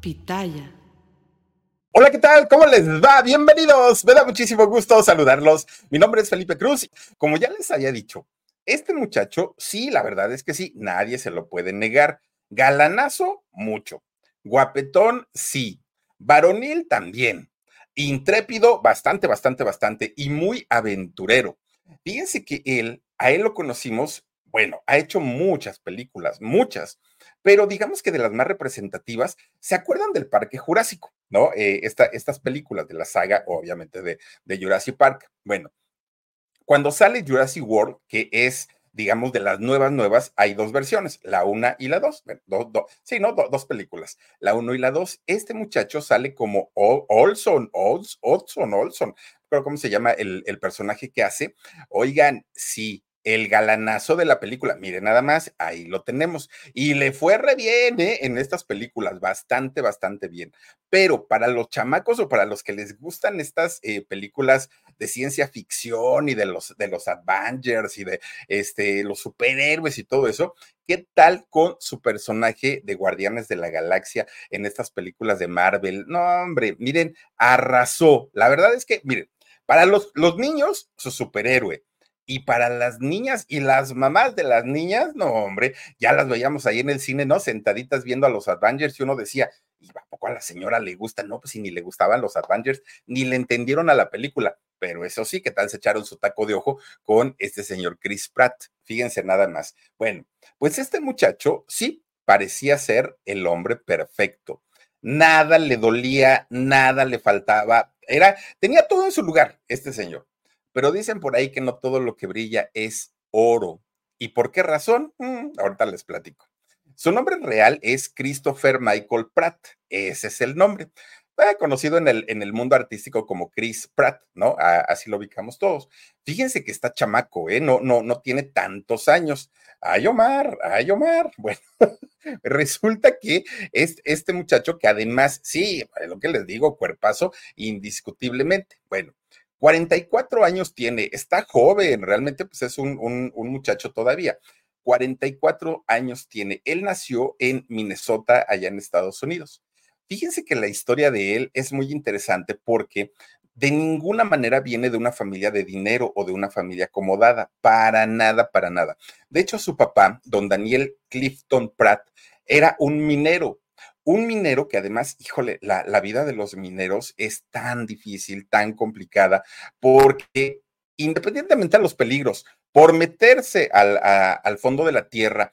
Pitaya. Hola, ¿qué tal? ¿Cómo les va? Bienvenidos. Me da muchísimo gusto saludarlos. Mi nombre es Felipe Cruz. Como ya les había dicho, este muchacho, sí, la verdad es que sí, nadie se lo puede negar. Galanazo, mucho. Guapetón, sí. Varonil también. Intrépido, bastante, bastante, bastante. Y muy aventurero. Fíjense que él, a él lo conocimos, bueno, ha hecho muchas películas, muchas pero digamos que de las más representativas, ¿se acuerdan del Parque Jurásico? ¿No? Eh, estas películas de la saga, obviamente, de, de Jurassic Park. Bueno, cuando sale Jurassic World, que es digamos, de las nuevas, nuevas, hay dos versiones, la una y la dos. sí, ¿no? dos películas, la uno y la dos. Este muchacho sale como Olson, Olson, Olson, creo cómo se llama el, el personaje que hace. Oigan, sí, el galanazo de la película. Mire, nada más, ahí lo tenemos. Y le fue re bien ¿eh? en estas películas, bastante, bastante bien. Pero para los chamacos o para los que les gustan estas eh, películas de ciencia ficción y de los, de los Avengers y de este, los superhéroes y todo eso, ¿qué tal con su personaje de Guardianes de la Galaxia en estas películas de Marvel? No, hombre, miren, arrasó. La verdad es que, miren, para los, los niños, su superhéroe y para las niñas y las mamás de las niñas, no, hombre, ya las veíamos ahí en el cine, ¿no? Sentaditas viendo a los Avengers y uno decía, ¿y a poco a la señora le gusta? No, pues si ni le gustaban los Avengers, ni le entendieron a la película. Pero eso sí, ¿qué tal se echaron su taco de ojo con este señor Chris Pratt? Fíjense nada más. Bueno, pues este muchacho sí parecía ser el hombre perfecto. Nada le dolía, nada le faltaba. Era, tenía todo en su lugar, este señor pero dicen por ahí que no todo lo que brilla es oro. ¿Y por qué razón? Mm, ahorita les platico. Su nombre real es Christopher Michael Pratt. Ese es el nombre. conocido en el, en el mundo artístico como Chris Pratt, ¿no? así lo ubicamos todos. Fíjense que está chamaco, ¿eh? No, no, no tiene tantos años. Ay, Omar, ay, Omar. Bueno, resulta que es este muchacho que además, sí, lo que les digo, cuerpazo, indiscutiblemente. Bueno, 44 años tiene, está joven, realmente pues es un, un, muchacho todavía. 44 años tiene. Él nació en Minnesota, allá en Estados Unidos. Fíjense que la historia de él es muy interesante porque de ninguna manera viene de una familia de dinero o de una familia acomodada, para nada, para nada. De hecho, su papá, don Daniel Clifton Pratt, era un minero, un minero que además, híjole, la, vida de los mineros es tan difícil, tan complicada, porque independientemente de los peligros, por meterse al, al fondo de la tierra,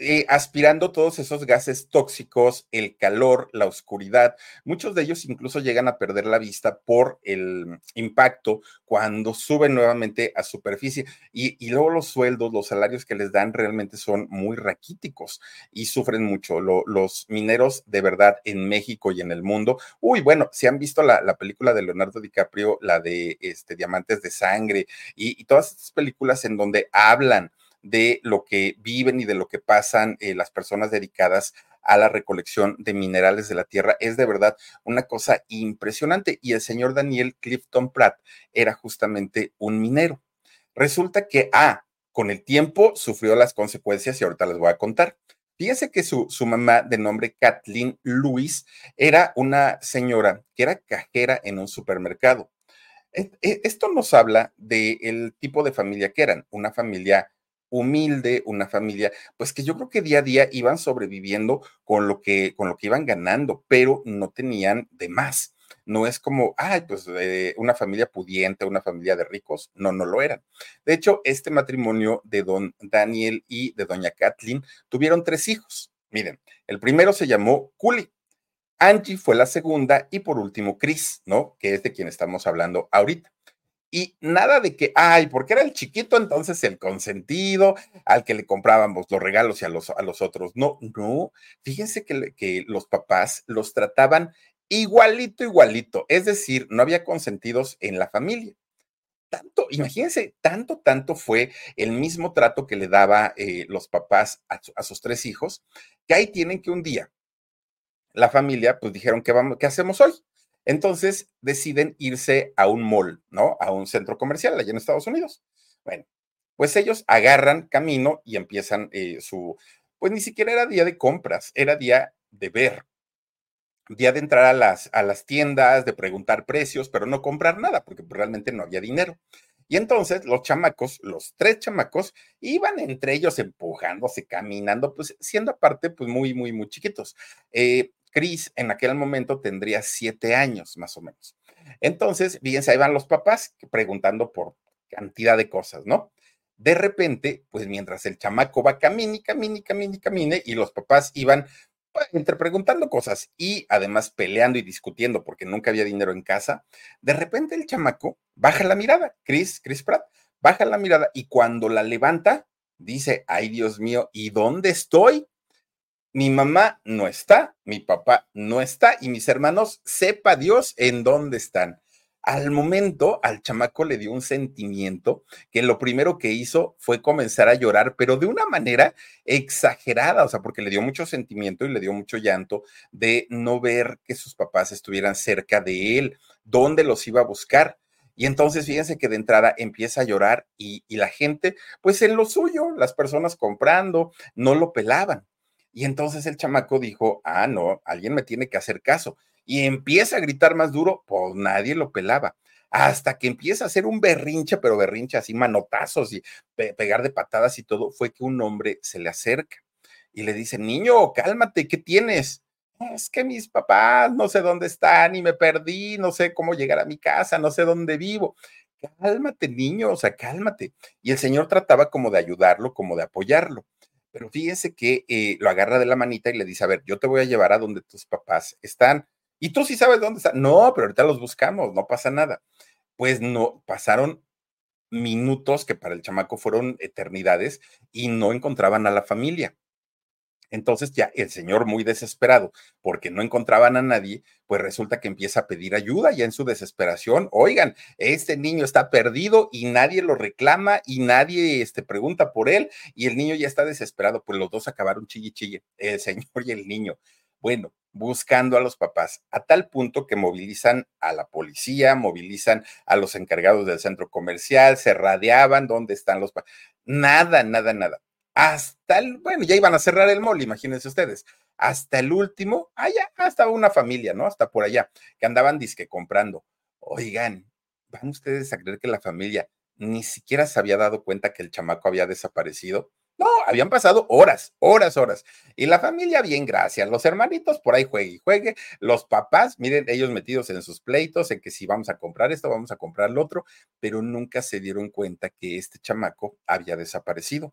eh, aspirando todos esos gases tóxicos, el calor, la oscuridad. Muchos de ellos incluso llegan a perder la vista por el impacto cuando suben nuevamente a superficie. Y, luego los sueldos, los salarios que les dan realmente son muy raquíticos y sufren mucho. los mineros de verdad en México y en el mundo. Uy, bueno, si han visto la, película de Leonardo DiCaprio, la de este, Diamantes de Sangre y, y todas estas películas en donde hablan de lo que viven y de lo que pasan eh, las personas dedicadas a la recolección de minerales de la tierra. Es de verdad una cosa impresionante. Y el señor Daniel Clifton Pratt era justamente un minero. Resulta que, ah, con el tiempo sufrió las consecuencias y ahorita les voy a contar. Fíjense que su, su mamá, de nombre Kathleen Lewis, era una señora que era cajera en un supermercado. E, e, esto nos habla del tipo de familia que eran, una familia humilde, una familia, pues que yo creo que día a día iban sobreviviendo con lo que, con lo que iban ganando, pero no tenían de más. no es como, ay, pues una familia pudiente, una familia de ricos, no, no lo eran. De hecho, este matrimonio de don Daniel y de doña Kathleen tuvieron tres hijos. Miren, el primero se llamó Culi, Angie fue la segunda y por último Chris, ¿no? Que es de quien estamos hablando ahorita. Y nada de que, ay, porque era el chiquito, entonces el consentido, al que le comprábamos los regalos y a los, a los otros. No, no. Fíjense que, que los papás los trataban igualito, igualito. Es decir, no había consentidos en la familia. Tanto, imagínense, tanto, tanto fue el mismo trato que le daba eh, los papás a, a sus tres hijos, que ahí tienen que un día la familia, pues dijeron, ¿qué, vamos, ¿qué hacemos hoy? Entonces deciden irse a un mall, ¿no? A un centro comercial allá en Estados Unidos. Bueno, pues ellos agarran camino y empiezan eh, su, pues ni siquiera era día de compras, era día de ver, día de entrar a las, a las tiendas, de preguntar precios, pero no comprar nada, porque realmente no había dinero. Y entonces los chamacos, los tres chamacos, iban entre ellos empujándose, caminando, pues siendo aparte, pues muy, muy, muy chiquitos. Eh, Chris en aquel momento tendría siete años más o menos. Entonces, fíjense, ahí van los papás preguntando por cantidad de cosas, ¿no? De repente, pues mientras el chamaco va camine, camine, camine, camine, y los papás iban pues, entre preguntando cosas y además peleando y discutiendo porque nunca había dinero en casa, de repente el chamaco baja la mirada, Chris, Chris Pratt, baja la mirada y cuando la levanta, dice, ay Dios mío, ¿y dónde estoy? Mi mamá no está, mi papá no está y mis hermanos, sepa Dios en dónde están. Al momento, al chamaco le dio un sentimiento que lo primero que hizo fue comenzar a llorar, pero de una manera exagerada, o sea, porque le dio mucho sentimiento y le dio mucho llanto de no ver que sus papás estuvieran cerca de él, dónde los iba a buscar. Y entonces fíjense que de entrada empieza a llorar y, y la gente, pues en lo suyo, las personas comprando, no lo pelaban. Y entonces el chamaco dijo, ah, no, alguien me tiene que hacer caso. Y empieza a gritar más duro, pues nadie lo pelaba. Hasta que empieza a hacer un berrinche, pero berrinche así, manotazos y pegar de patadas y todo, fue que un hombre se le acerca y le dice, niño, cálmate, ¿qué tienes? Es que mis papás no sé dónde están y me perdí, no sé cómo llegar a mi casa, no sé dónde vivo. Cálmate, niño, o sea, cálmate. Y el señor trataba como de ayudarlo, como de apoyarlo. Pero fíjese que eh, lo agarra de la manita y le dice, a ver, yo te voy a llevar a donde tus papás están. Y tú sí sabes dónde están. No, pero ahorita los buscamos, no pasa nada. Pues no, pasaron minutos que para el chamaco fueron eternidades y no encontraban a la familia. Entonces ya el señor muy desesperado porque no encontraban a nadie, pues resulta que empieza a pedir ayuda ya en su desesperación. Oigan, este niño está perdido y nadie lo reclama y nadie este, pregunta por él y el niño ya está desesperado, pues los dos acabaron chille chille, el señor y el niño. Bueno, buscando a los papás, a tal punto que movilizan a la policía, movilizan a los encargados del centro comercial, se radiaban dónde están los papás. Nada, nada, nada hasta el, bueno, ya iban a cerrar el mall, imagínense ustedes, hasta el último, allá, hasta una familia, ¿no? Hasta por allá, que andaban disque comprando. Oigan, ¿van ustedes a creer que la familia ni siquiera se había dado cuenta que el chamaco había desaparecido? No, habían pasado horas, horas, horas. Y la familia, bien, gracias. Los hermanitos por ahí juegue y juegue. Los papás, miren, ellos metidos en sus pleitos, en que si vamos a comprar esto, vamos a comprar lo otro, pero nunca se dieron cuenta que este chamaco había desaparecido.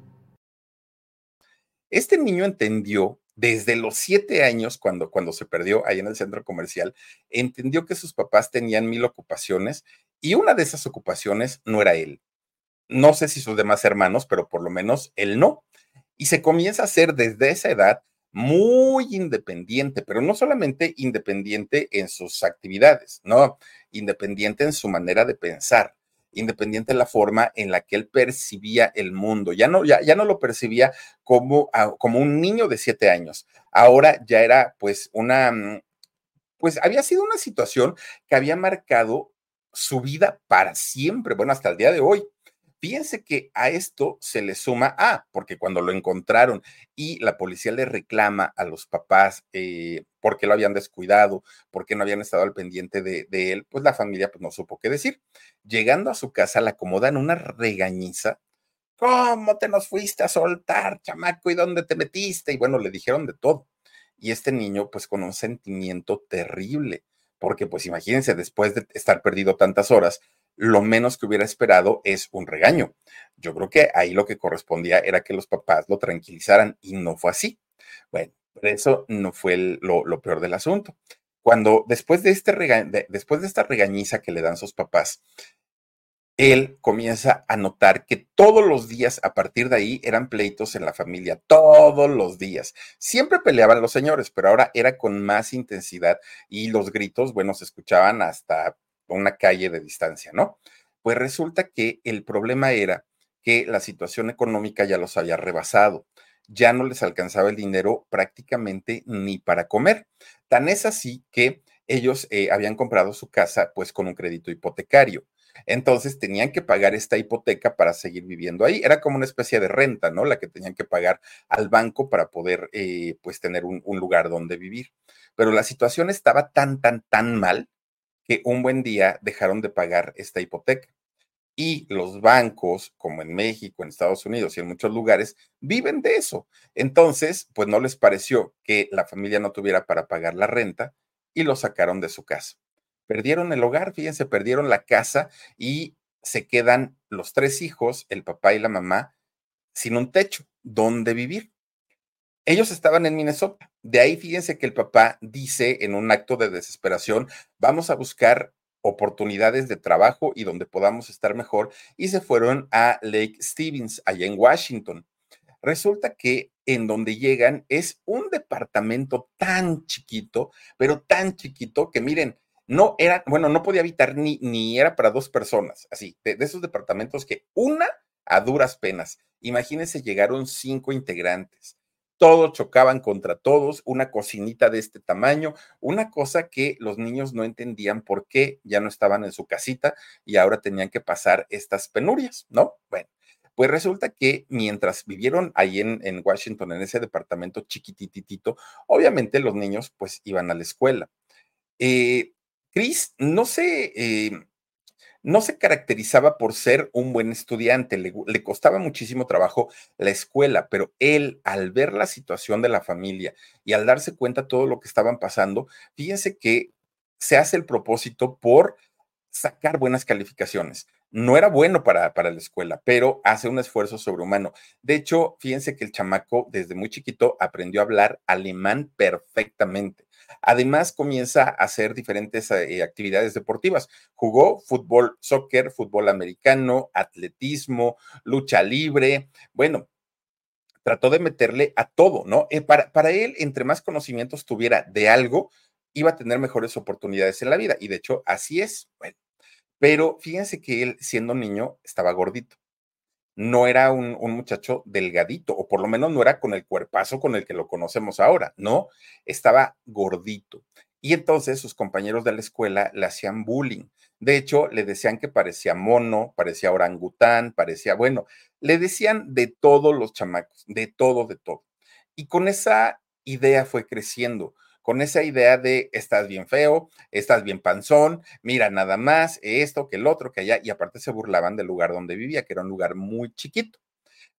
Este niño entendió desde los siete años, cuando, cuando se perdió ahí en el centro comercial, entendió que sus papás tenían mil ocupaciones y una de esas ocupaciones no era él. No sé si sus demás hermanos, pero por lo menos él no. Y se comienza a ser desde esa edad muy independiente, pero no solamente independiente en sus actividades, no, independiente en su manera de pensar independiente de la forma en la que él percibía el mundo. Ya no, ya, ya no lo percibía como, como un niño de siete años. Ahora ya era pues una, mm, pues había sido una situación que había marcado su vida para siempre, bueno, hasta el día de hoy. Fíjense que a esto se le suma, ah, porque cuando lo encontraron y la policía le reclama a los papás eh, porque lo habían descuidado, porque no habían estado al pendiente de, de, él, pues la familia pues no supo qué decir. Llegando a su casa, la acomodan una regañiza. ¿Cómo te nos fuiste a soltar, chamaco? ¿Y dónde te metiste? Y bueno, le dijeron de todo. Y este niño, pues con un sentimiento terrible, porque pues imagínense, después de estar perdido tantas horas, lo menos que hubiera esperado es un regaño. Yo creo que ahí lo que correspondía era que los papás lo tranquilizaran y no fue así. Bueno, pero eso no fue lo, peor del asunto. Cuando después de, este después de esta regañiza que le dan sus papás, él comienza a notar que todos los días a partir de ahí eran pleitos en la familia, todos los días. Siempre peleaban los señores, pero ahora era con más intensidad y los gritos, bueno, se escuchaban hasta una calle de distancia, ¿no? Pues resulta que el problema era que la situación económica ya los había rebasado, ya no les alcanzaba el dinero prácticamente ni para comer. Tan es así que ellos eh, habían comprado su casa pues con un crédito hipotecario. Entonces tenían que pagar esta hipoteca para seguir viviendo ahí. Era como una especie de renta, ¿no? La que tenían que pagar al banco para poder, eh, pues, tener un, un lugar donde vivir. Pero la situación estaba tan, tan, tan mal que un buen día dejaron de pagar esta hipoteca. Y los bancos, como en México, en Estados Unidos y en muchos lugares, viven de eso. Entonces, pues no les pareció que la familia no tuviera para pagar la renta y lo sacaron de su casa. Perdieron el hogar, fíjense, perdieron la casa y se quedan los tres hijos, el papá y la mamá, sin un techo donde vivir. Ellos estaban en Minnesota. De ahí fíjense que el papá dice en un acto de desesperación, vamos a buscar oportunidades de trabajo y donde podamos estar mejor, y se fueron a Lake Stevens, allá en Washington. Resulta que en donde llegan es un departamento tan chiquito, pero tan chiquito que miren, no era, bueno, no podía habitar ni, ni era para dos personas, así, de, de esos departamentos que una a duras penas. Imagínense, llegaron cinco integrantes todos chocaban contra todos, una cocinita de este tamaño, una cosa que los niños no entendían por qué ya no estaban en su casita y ahora tenían que pasar estas penurias, ¿no? Bueno, pues resulta que mientras vivieron ahí en, Washington, en ese departamento chiquititito, obviamente los niños pues iban a la escuela. Eh, Chris, no sé, eh, no se caracterizaba por ser un buen estudiante, le, costaba muchísimo trabajo la escuela, pero él al ver la situación de la familia y al darse cuenta todo lo que estaban pasando, fíjense que se hace el propósito por sacar buenas calificaciones. No era bueno para, para la escuela, pero hace un esfuerzo sobrehumano. De hecho, fíjense que el chamaco desde muy chiquito aprendió a hablar alemán perfectamente. Además, comienza a hacer diferentes eh, actividades deportivas. Jugó fútbol, soccer, fútbol americano, atletismo, lucha libre. Bueno, trató de meterle a todo, ¿no? Eh, para, para él, entre más conocimientos tuviera de algo, iba a tener mejores oportunidades en la vida. Y de hecho, así es. Bueno, pero fíjense que él, siendo niño, estaba gordito no era un, muchacho delgadito, o por lo menos no era con el cuerpazo con el que lo conocemos ahora, no, estaba gordito. Y entonces sus compañeros de la escuela le hacían bullying. De hecho, le decían que parecía mono, parecía orangután, parecía, bueno, le decían de todos los chamacos, de todo, de todo. Y con esa idea fue creciendo con esa idea de estás bien feo, estás bien panzón, mira nada más, esto, que el otro, que allá, y aparte se burlaban del lugar donde vivía, que era un lugar muy chiquito.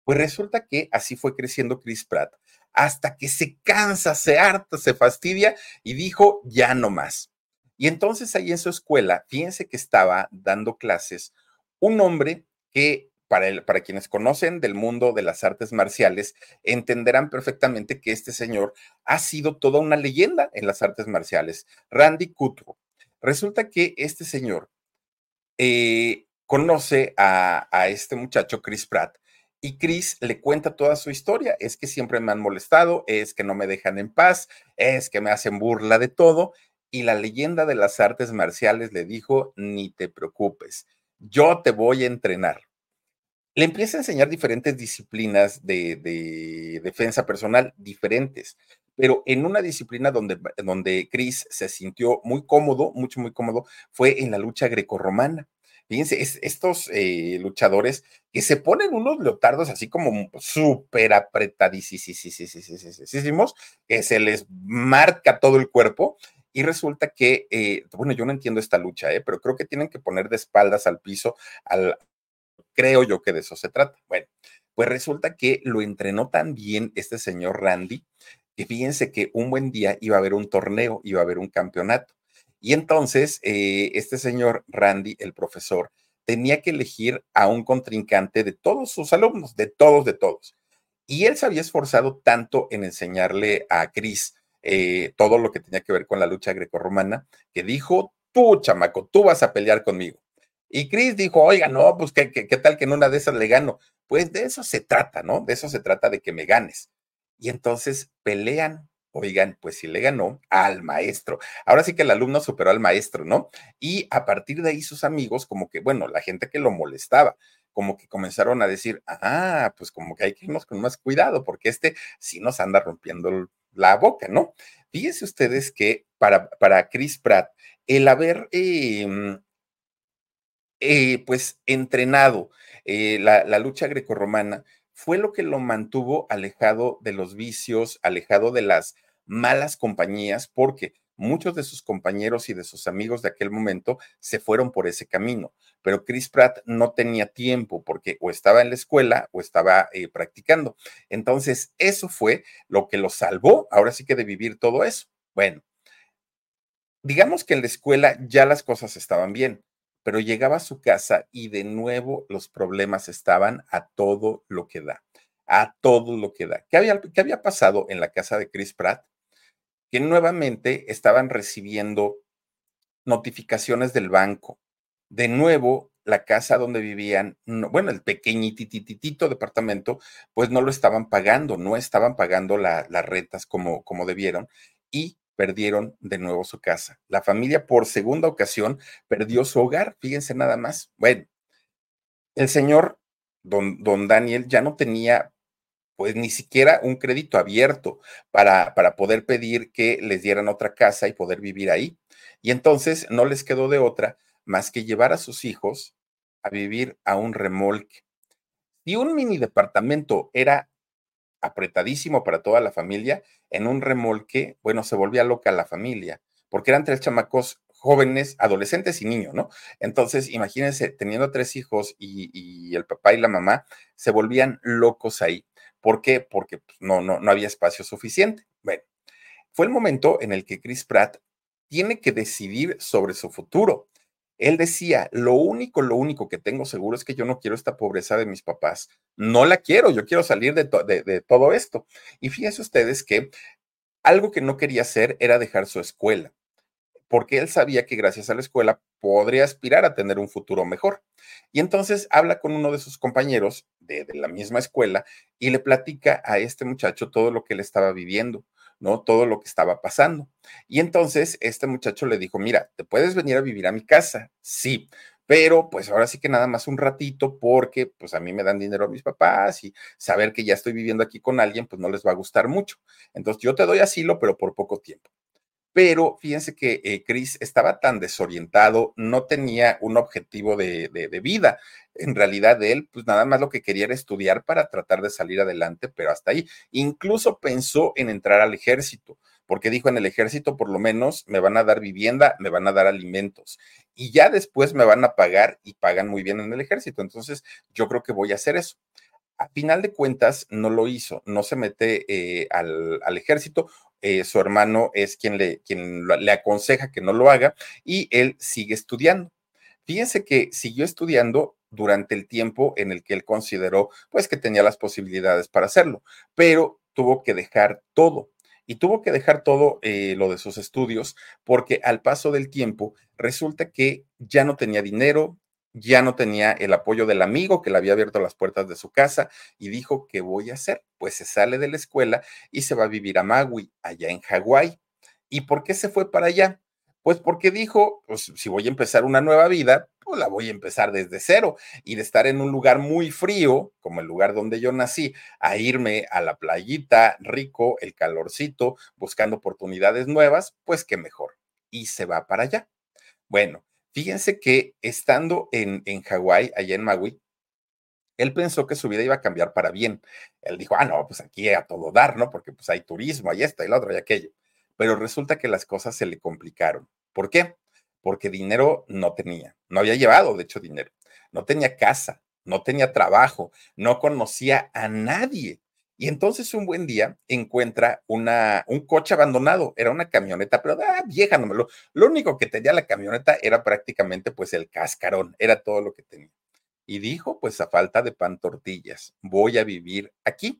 Pues resulta que así fue creciendo Chris Pratt, hasta que se cansa, se harta, se fastidia y dijo, ya no más. Y entonces ahí en su escuela, fíjense que estaba dando clases un hombre que para, quienes conocen del mundo de las artes marciales, entenderán perfectamente que este señor ha sido toda una leyenda en las artes marciales, Randy Kutro. Resulta que este señor eh, conoce a, a este muchacho, Chris Pratt, y Chris le cuenta toda su historia. Es que siempre me han molestado, es que no me dejan en paz, es que me hacen burla de todo. Y la leyenda de las artes marciales le dijo, ni te preocupes, yo te voy a entrenar le empieza a enseñar diferentes disciplinas de, defensa personal diferentes, pero en una disciplina donde, donde Chris se sintió muy cómodo, mucho, muy cómodo, fue en la lucha grecorromana. Fíjense, estos eh, luchadores que se ponen unos leotardos así como súper apretadísimos, que se les marca todo el cuerpo. Y resulta que, eh, bueno, yo no entiendo esta lucha, ¿eh? pero creo que tienen que poner de espaldas al piso, al, creo yo que de eso se trata. Bueno, pues resulta que lo entrenó tan bien este señor Randy, que fíjense que un buen día iba a haber un torneo, iba a haber un campeonato. Y entonces, eh, este señor Randy, el profesor, tenía que elegir a un contrincante de todos sus alumnos, de todos, de todos. Y él se había esforzado tanto en enseñarle a Cris eh, todo lo que tenía que ver con la lucha grecorromana, que dijo, tú, chamaco, tú vas a pelear conmigo. Y Cris dijo, oiga, no, pues ¿qué, qué, tal que en una de esas le gano. Pues de eso se trata, ¿no? De eso se trata de que me ganes. Y entonces pelean Oigan, pues sí le ganó al maestro. Ahora sí que el alumno superó al maestro, ¿no? Y a partir de ahí sus amigos, como que, bueno, la gente que lo molestaba, como que comenzaron a decir, ah, pues como que hay que irnos con más cuidado, porque este sí nos anda rompiendo la boca, ¿no? Fíjense ustedes que para, para Chris Pratt, el haber, em, eh, pues, entrenado eh, la, lucha grecorromana, fue lo que lo mantuvo alejado de los vicios, alejado de las malas compañías, porque muchos de sus compañeros y de sus amigos de aquel momento se fueron por ese camino. Pero Chris Pratt no tenía tiempo porque o estaba en la escuela o estaba eh, practicando. Entonces, eso fue lo que lo salvó, ahora sí que de vivir todo eso. Bueno, digamos que en la escuela ya las cosas estaban bien, pero llegaba a su casa y de nuevo los problemas estaban a todo lo que da, a todo lo que da. ¿Qué había, qué había pasado en la casa de Chris Pratt? Que nuevamente estaban recibiendo notificaciones del banco. De nuevo, la casa donde vivían, bueno, el pequeñitititito departamento, pues no lo estaban pagando, no estaban pagando las rentas como, como debieron. Y perdieron de nuevo su casa. La familia por segunda ocasión perdió su hogar, fíjense nada más. Bueno, el señor don, don Daniel ya no tenía pues ni siquiera un crédito abierto para, para poder pedir que les dieran otra casa y poder vivir ahí. Y entonces no les quedó de otra más que llevar a sus hijos a vivir a un remolque. Y un mini departamento era apretadísimo para toda la familia, en un remolque, bueno, se volvía loca la familia, porque eran tres chamacos jóvenes, adolescentes y niños, ¿no? Entonces, imagínense, teniendo tres hijos y, el papá y la mamá, se volvían locos ahí. ¿Por qué? Porque pues, no, no, no había espacio suficiente. Bueno, fue el momento en el que Chris Pratt tiene que decidir sobre su futuro. Él decía, lo único, lo único que tengo seguro es que yo no quiero esta pobreza de mis papás. No la quiero, yo quiero salir de, todo esto. Y fíjense ustedes que algo que no quería hacer era dejar su escuela, porque él sabía que gracias a la escuela podría aspirar a tener un futuro mejor. Y entonces habla con uno de sus compañeros de, de la misma escuela y le platica a este muchacho todo lo que él estaba viviendo ¿no? Todo lo que estaba pasando. Y entonces este muchacho le dijo, mira, ¿te puedes venir a vivir a mi casa? Sí, pero pues ahora sí que nada más un ratito porque pues a mí me dan dinero a mis papás y saber que ya estoy viviendo aquí con alguien pues no les va a gustar mucho. Entonces yo te doy asilo, pero por poco tiempo pero fíjense que eh, Chris estaba tan desorientado, no tenía un objetivo de, vida. En realidad, él, pues nada más lo que quería era estudiar para tratar de salir adelante, pero hasta ahí. Incluso pensó en entrar al ejército, porque dijo, en el ejército por lo menos me van a dar vivienda, me van a dar alimentos, y ya después me van a pagar y pagan muy bien en el ejército. Entonces, yo creo que voy a hacer eso. A final de cuentas, no lo hizo, no se mete eh, al, al ejército eh, su hermano es quien, le, quien le aconseja que no lo haga y él sigue estudiando. Fíjense que siguió estudiando durante el tiempo en el que él consideró pues que tenía las posibilidades para hacerlo, pero tuvo que dejar todo. Y tuvo que dejar todo eh, lo de sus estudios porque al paso del tiempo resulta que ya no tenía dinero, ya no tenía el apoyo del amigo que le había abierto las puertas de su casa y dijo, ¿qué voy a hacer? Pues se sale de la escuela y se va a vivir a Maui, allá en Hawái. ¿Y por qué se fue para allá? Pues porque dijo, pues si voy a empezar una nueva vida, pues la voy a empezar desde cero y de estar en un lugar muy frío, como el lugar donde yo nací, a irme a la playita, rico, el calorcito, buscando oportunidades nuevas, pues qué mejor. Y se va para allá. Bueno, fíjense que estando en, en Hawái, allá en Maui, él pensó que su vida iba a cambiar para bien. Él dijo, ah, no, pues aquí a todo dar, ¿no? Porque pues hay turismo, hay esto, y lo otro, y aquello. Pero resulta que las cosas se le complicaron. ¿Por qué? Porque dinero no tenía, no había llevado, de hecho, dinero. No tenía casa, no tenía trabajo, no conocía a nadie. Y entonces un buen día encuentra una, un coche abandonado, era una camioneta, pero ah, vieja, no me lo, lo único que tenía la camioneta era prácticamente pues el cascarón, era todo lo que tenía. Y dijo, pues a falta de pan tortillas, voy a vivir aquí.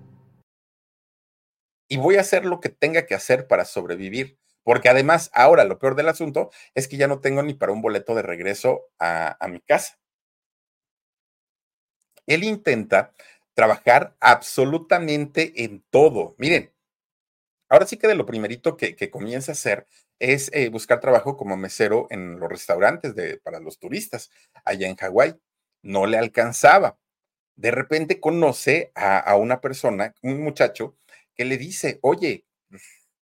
y voy a hacer lo que tenga que hacer para sobrevivir. Porque además, ahora lo peor del asunto es que ya no tengo ni para un boleto de regreso a, mi casa. Él intenta trabajar absolutamente en todo. Miren, ahora sí que de lo primerito que, comienza a hacer es eh, buscar trabajo como mesero en los restaurantes de, para los turistas allá en Hawái. No le alcanzaba. De repente conoce a una persona, un muchacho, que le dice, oye,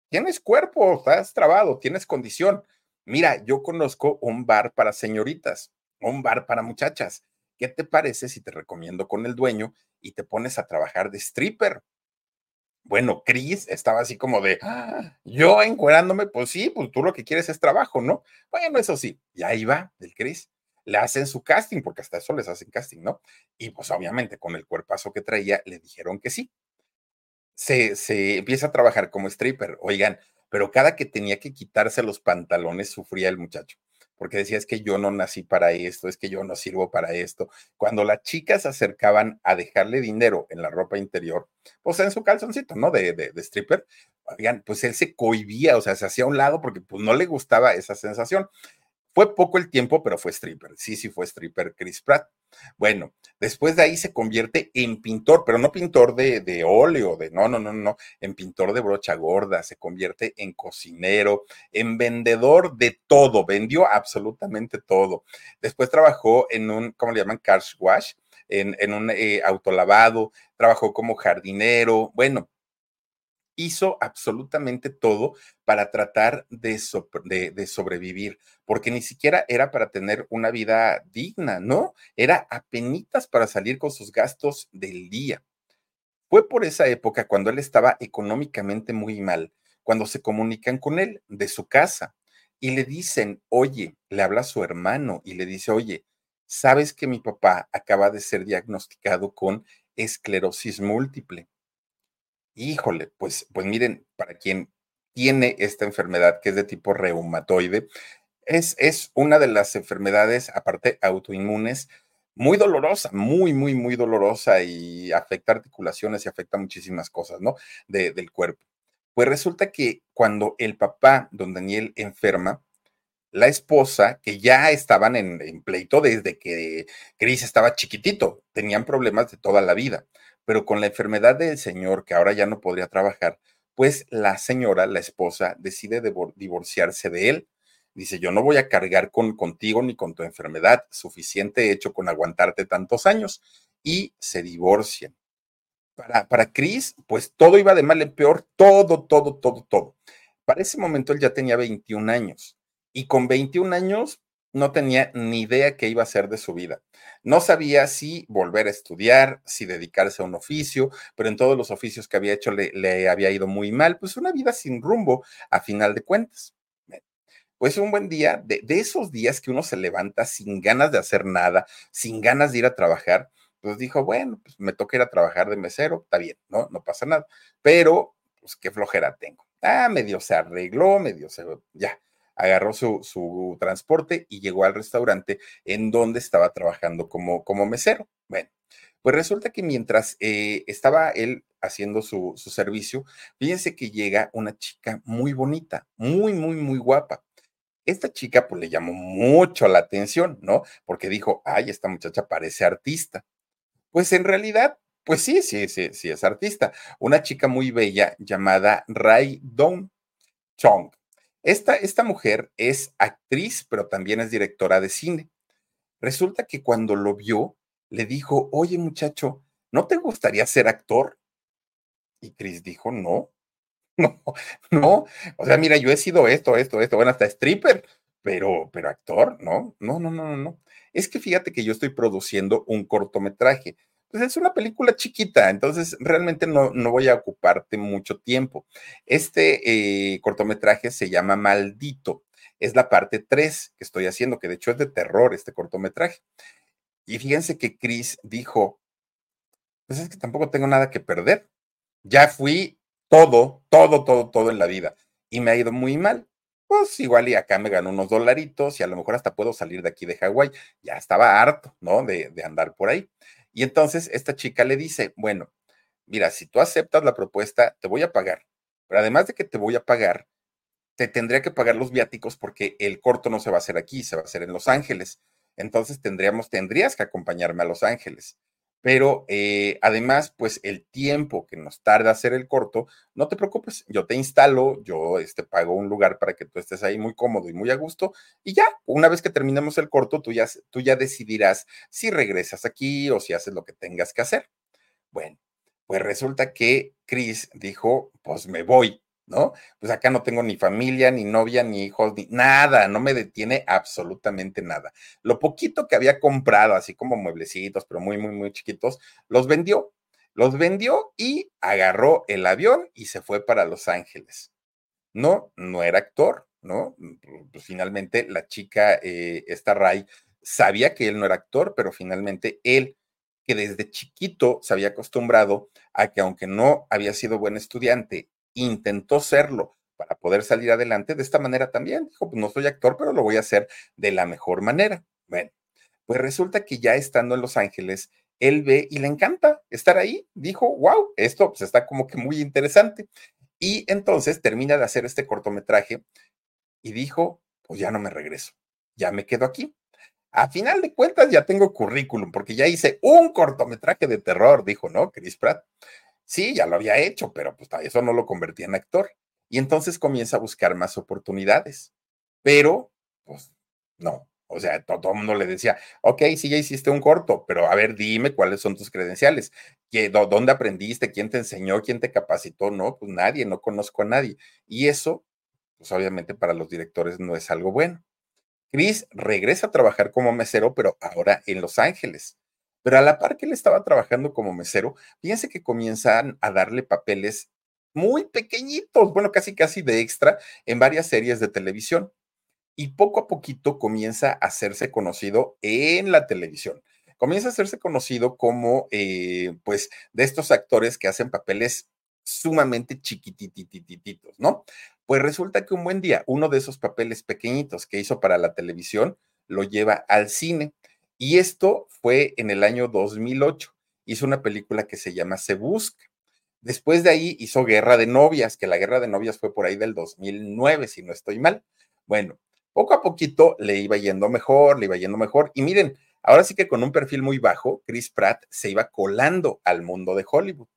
tienes cuerpo, estás trabado, tienes condición. Mira, yo conozco un bar para señoritas, un bar para muchachas. ¿Qué te parece si te recomiendo con el dueño y te pones a trabajar de stripper? Bueno, Chris estaba así como de, ah, yo encuerándome, pues sí, pues tú lo que quieres es trabajo, ¿no? Bueno, eso sí, y ahí va el Chris. Le hacen su casting, porque hasta eso les hacen casting, ¿no? Y pues obviamente con el cuerpazo que traía, le dijeron que sí se, empieza a trabajar como stripper. Oigan, pero cada que tenía que quitarse los pantalones sufría el muchacho, porque decía, es que yo no nací para esto, es que yo no sirvo para esto. Cuando las chicas se acercaban a dejarle dinero en la ropa interior, pues en su calzoncito, ¿no? De, de, de stripper, oigan, pues él se cohibía, o sea, se hacía a un lado porque pues no le gustaba esa sensación. Fue poco el tiempo, pero fue stripper. Sí, sí fue stripper Chris Pratt. Bueno, después de ahí se convierte en pintor, pero no pintor de, óleo, de no, no, no, no, en pintor de brocha gorda, se convierte en cocinero, en vendedor de todo, vendió absolutamente todo. Después trabajó en un, ¿cómo le llaman? Car wash, en, en un eh, autolavado, trabajó como jardinero, bueno, hizo absolutamente todo para tratar de, sobrevivir, porque ni siquiera era para tener una vida digna, ¿no? Era apenitas para salir con sus gastos del día. Fue por esa época cuando él estaba económicamente muy mal, cuando se comunican con él de su casa y le dicen, oye, le habla a su hermano y le dice, oye, ¿sabes que mi papá acaba de ser diagnosticado con esclerosis múltiple? Híjole, pues, pues miren, para quien tiene esta enfermedad que es de tipo reumatoide, es, es una de las enfermedades, aparte autoinmunes, muy dolorosa, muy, muy, muy dolorosa y afecta articulaciones y afecta muchísimas cosas, ¿no? del cuerpo. Pues resulta que cuando el papá, don Daniel, enferma, la esposa, que ya estaban en, en pleito desde que Cris estaba chiquitito, tenían problemas de toda la vida pero con la enfermedad del señor, que ahora ya no podría trabajar, pues la señora, la esposa, decide divorciarse de él. Dice, yo no voy a cargar con contigo ni con tu enfermedad, suficiente hecho con aguantarte tantos años. Y se divorcian. Para, para Chris, pues todo iba de mal en peor, todo, todo, todo, todo. Para ese momento él ya tenía 21 años. Y con 21 años, no tenía ni idea qué iba a hacer de su vida. No sabía si volver a estudiar, si dedicarse a un oficio, pero en todos los oficios que había hecho le, había ido muy mal, pues una vida sin rumbo a final de cuentas. Pues un buen día, de, esos días que uno se levanta sin ganas de hacer nada, sin ganas de ir a trabajar, pues dijo, bueno, pues me toca ir a trabajar de mesero, está bien, ¿no? No pasa nada. Pero, pues qué flojera tengo. Ah, medio se arregló, medio se, ya, agarró su, su transporte y llegó al restaurante en donde estaba trabajando como, como mesero. Bueno, pues resulta que mientras eh, estaba él haciendo su, su servicio, fíjense que llega una chica muy bonita, muy, muy, muy guapa. Esta chica pues le llamó mucho la atención, ¿no? Porque dijo, ay, esta muchacha parece artista. Pues en realidad, pues sí, sí, sí, sí es artista. Una chica muy bella llamada Rai Dong Chong. Esta, esta mujer es actriz, pero también es directora de cine. Resulta que cuando lo vio, le dijo, oye muchacho, ¿no te gustaría ser actor? Y Chris dijo, no, no, no. O sea, mira, yo he sido esto, esto, esto, bueno, hasta stripper, pero, pero actor, no, no, no, no, no. Es que fíjate que yo estoy produciendo un cortometraje pues es una película chiquita, entonces realmente no, no voy a ocuparte mucho tiempo. Este eh, cortometraje se llama Maldito, es la parte 3 que estoy haciendo, que de hecho es de terror este cortometraje. Y fíjense que Chris dijo, pues es que tampoco tengo nada que perder. Ya fui todo, todo, todo, todo en la vida y me ha ido muy mal. Pues igual y acá me ganó unos dolaritos y a lo mejor hasta puedo salir de aquí de Hawái. Ya estaba harto, ¿no? De, de andar por ahí. Y entonces esta chica le dice, bueno, mira, si tú aceptas la propuesta, te voy a pagar. Pero además de que te voy a pagar, te tendría que pagar los viáticos porque el corto no se va a hacer aquí, se va a hacer en Los Ángeles. Entonces tendríamos, tendrías que acompañarme a Los Ángeles pero eh, además, pues el tiempo que nos tarda hacer el corto, no te preocupes, yo te instalo, yo este, pago un lugar para que tú estés ahí muy cómodo y muy a gusto, y ya, una vez que terminemos el corto, tú ya, tú ya decidirás si regresas aquí o si haces lo que tengas que hacer. Bueno, pues resulta que Chris dijo, pues me voy. ¿No? Pues acá no tengo ni familia, ni novia, ni hijos, ni nada, no me detiene absolutamente nada. Lo poquito que había comprado, así como mueblecitos, pero muy, muy, muy chiquitos, los vendió. Los vendió y agarró el avión y se fue para Los Ángeles. No, no era actor, ¿no? Pues finalmente la chica, eh, esta Ray, sabía que él no era actor, pero finalmente él que desde chiquito se había acostumbrado a que aunque no había sido buen estudiante intentó serlo para poder salir adelante de esta manera también. Dijo, pues no soy actor, pero lo voy a hacer de la mejor manera. Bueno, pues resulta que ya estando en Los Ángeles, él ve y le encanta estar ahí. Dijo, wow, esto pues está como que muy interesante. Y entonces termina de hacer este cortometraje y dijo, pues ya no me regreso, ya me quedo aquí. A final de cuentas ya tengo currículum porque ya hice un cortometraje de terror, dijo, ¿no? Chris Pratt. Sí, ya lo había hecho, pero pues eso no lo convertía en actor. Y entonces comienza a buscar más oportunidades. Pero, pues, no. O sea, todo, el mundo le decía, ok, sí, ya hiciste un corto, pero a ver, dime cuáles son tus credenciales. ¿Dónde aprendiste? ¿Quién te enseñó? ¿Quién te capacitó? No, pues nadie, no conozco a nadie. Y eso, pues obviamente para los directores no es algo bueno. Chris regresa a trabajar como mesero, pero ahora en Los Ángeles. Pero a la par que él estaba trabajando como mesero, fíjense que comienzan a darle papeles muy pequeñitos, bueno, casi casi de extra en varias series de televisión. Y poco a poquito comienza a hacerse conocido en la televisión. Comienza a hacerse conocido como, eh, pues, de estos actores que hacen papeles sumamente chiquititititos, ¿no? Pues resulta que un buen día, uno de esos papeles pequeñitos que hizo para la televisión lo lleva al cine y esto fue en el año 2008. Hizo una película que se llama Se Busca. Después de ahí hizo Guerra de Novias, que la Guerra de Novias fue por ahí del 2009, si no estoy mal. Bueno, poco a poquito le iba yendo mejor, le iba yendo mejor. Y miren, ahora sí que con un perfil muy bajo, Chris Pratt se iba colando al mundo de Hollywood.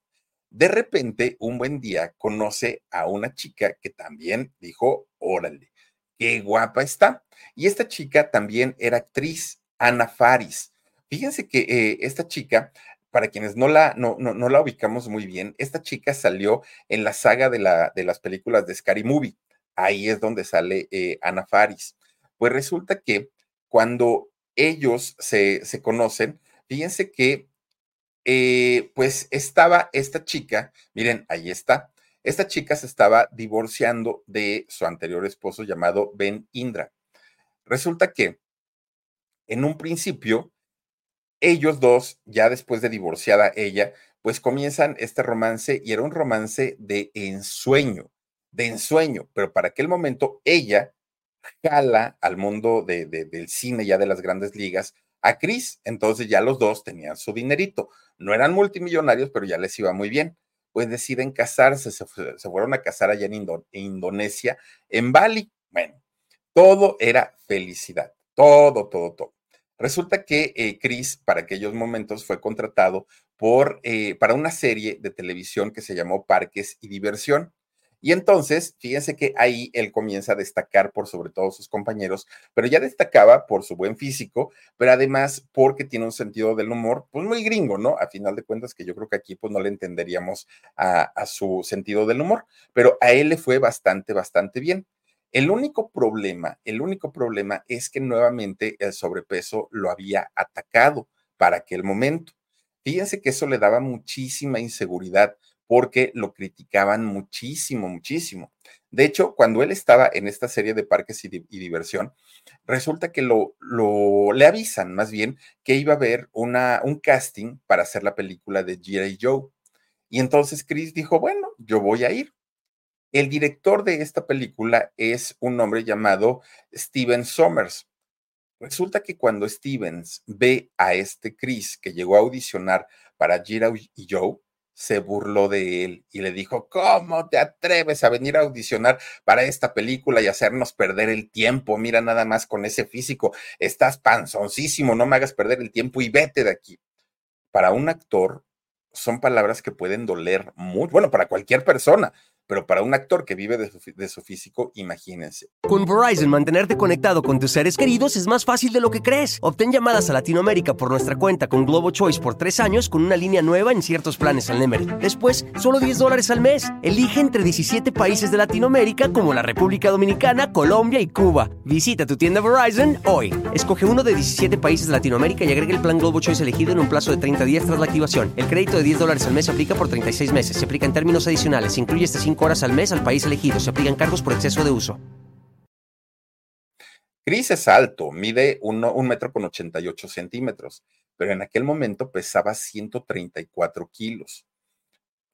De repente, un buen día, conoce a una chica que también dijo, órale, qué guapa está. Y esta chica también era actriz, Ana Faris. Fíjense que eh, esta chica, para quienes no la, no, no, la ubicamos muy bien, esta chica salió en la saga de, la, de las películas de Scary Movie. Ahí es donde sale eh, Ana Faris. Pues resulta que cuando ellos se, se conocen, fíjense que eh, pues estaba esta chica, miren, ahí está, esta chica se estaba divorciando de su anterior esposo llamado Ben Indra. Resulta que en un principio, ellos dos, ya después de divorciada ella, pues comienzan este romance y era un romance de ensueño, de ensueño, pero para aquel momento ella jala al mundo del cine ya de las grandes ligas a Chris. Entonces ya los dos tenían su dinerito. No eran multimillonarios, pero ya les iba muy bien. Pues deciden casarse, se, fueron a casar allá en Indonesia, en Bali. Bueno, todo era felicidad, todo, todo, todo. Resulta que eh, Chris, para aquellos momentos, fue contratado por, eh, para una serie de televisión que se llamó Parques y Diversión. Y entonces, fíjense que ahí él comienza a destacar por sobre todo sus compañeros, pero ya destacaba por su buen físico, pero además porque tiene un sentido del humor, pues muy gringo, ¿no? A final de cuentas, que yo creo que aquí pues no le entenderíamos a, a su sentido del humor, pero a él le fue bastante, bastante bien. El único problema, el único problema es que nuevamente el sobrepeso lo había atacado para aquel momento. Fíjense que eso le daba muchísima inseguridad porque lo criticaban muchísimo, muchísimo. De hecho, cuando él estaba en esta serie de parques y, diversión, resulta que lo, lo, le avisan más bien que iba a haber una, un casting para hacer la película de G.I. Joe. Y entonces Chris dijo, bueno, yo voy a ir. El director de esta película es un hombre llamado Steven Sommers. Resulta que cuando Stevens ve a este Chris que llegó a audicionar para Gira y Joe, se burló de él y le dijo, ¿cómo te atreves a venir a audicionar para esta película y hacernos perder el tiempo? Mira nada más con ese físico, estás panzoncísimo, no me hagas perder el tiempo y vete de aquí. Para un actor son palabras que pueden doler mucho, bueno, para cualquier persona, pero para un actor que vive de su, físico, imagínense. Con Verizon, mantenerte conectado con tus seres queridos es más fácil de lo que crees. Obtén llamadas a Latinoamérica por nuestra cuenta con Globo Choice por tres años con una línea nueva en ciertos planes al Nemery. Después, solo 10 dólares al mes. Elige entre 17 países de Latinoamérica como la República Dominicana, Colombia y Cuba. Visita tu tienda Verizon hoy. Escoge uno de 17 países de Latinoamérica y agrega el plan Globo Choice elegido en un plazo de 30 días tras la activación. El crédito de 10 dólares al mes se aplica por 36 meses. Se aplica en términos adicionales. Se incluye este 5 horas al mes al país elegido. Se aplican cargos por exceso de uso. Chris es alto, mide un metro con 88 centímetros, pero en aquel momento pesaba 134 kilos.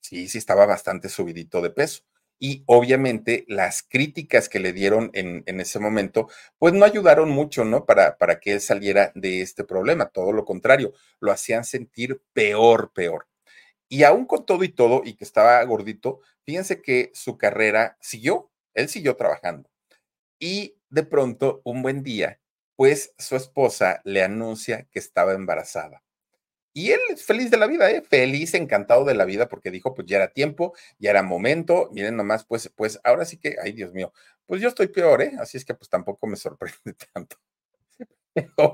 Sí, sí estaba bastante subidito de peso. Y obviamente las críticas que le dieron en, en ese momento, pues no ayudaron mucho, ¿no? Para, para que él saliera de este problema. Todo lo contrario, lo hacían sentir peor, peor. Y aún con todo y todo, y que estaba gordito, fíjense que su carrera siguió, él siguió trabajando. Y de pronto, un buen día, pues su esposa le anuncia que estaba embarazada. Y él es feliz de la vida, ¿eh? feliz, encantado de la vida, porque dijo, pues ya era tiempo, ya era momento, miren nomás, pues, pues ahora sí que, ay Dios mío, pues yo estoy peor, ¿eh? Así es que pues tampoco me sorprende tanto.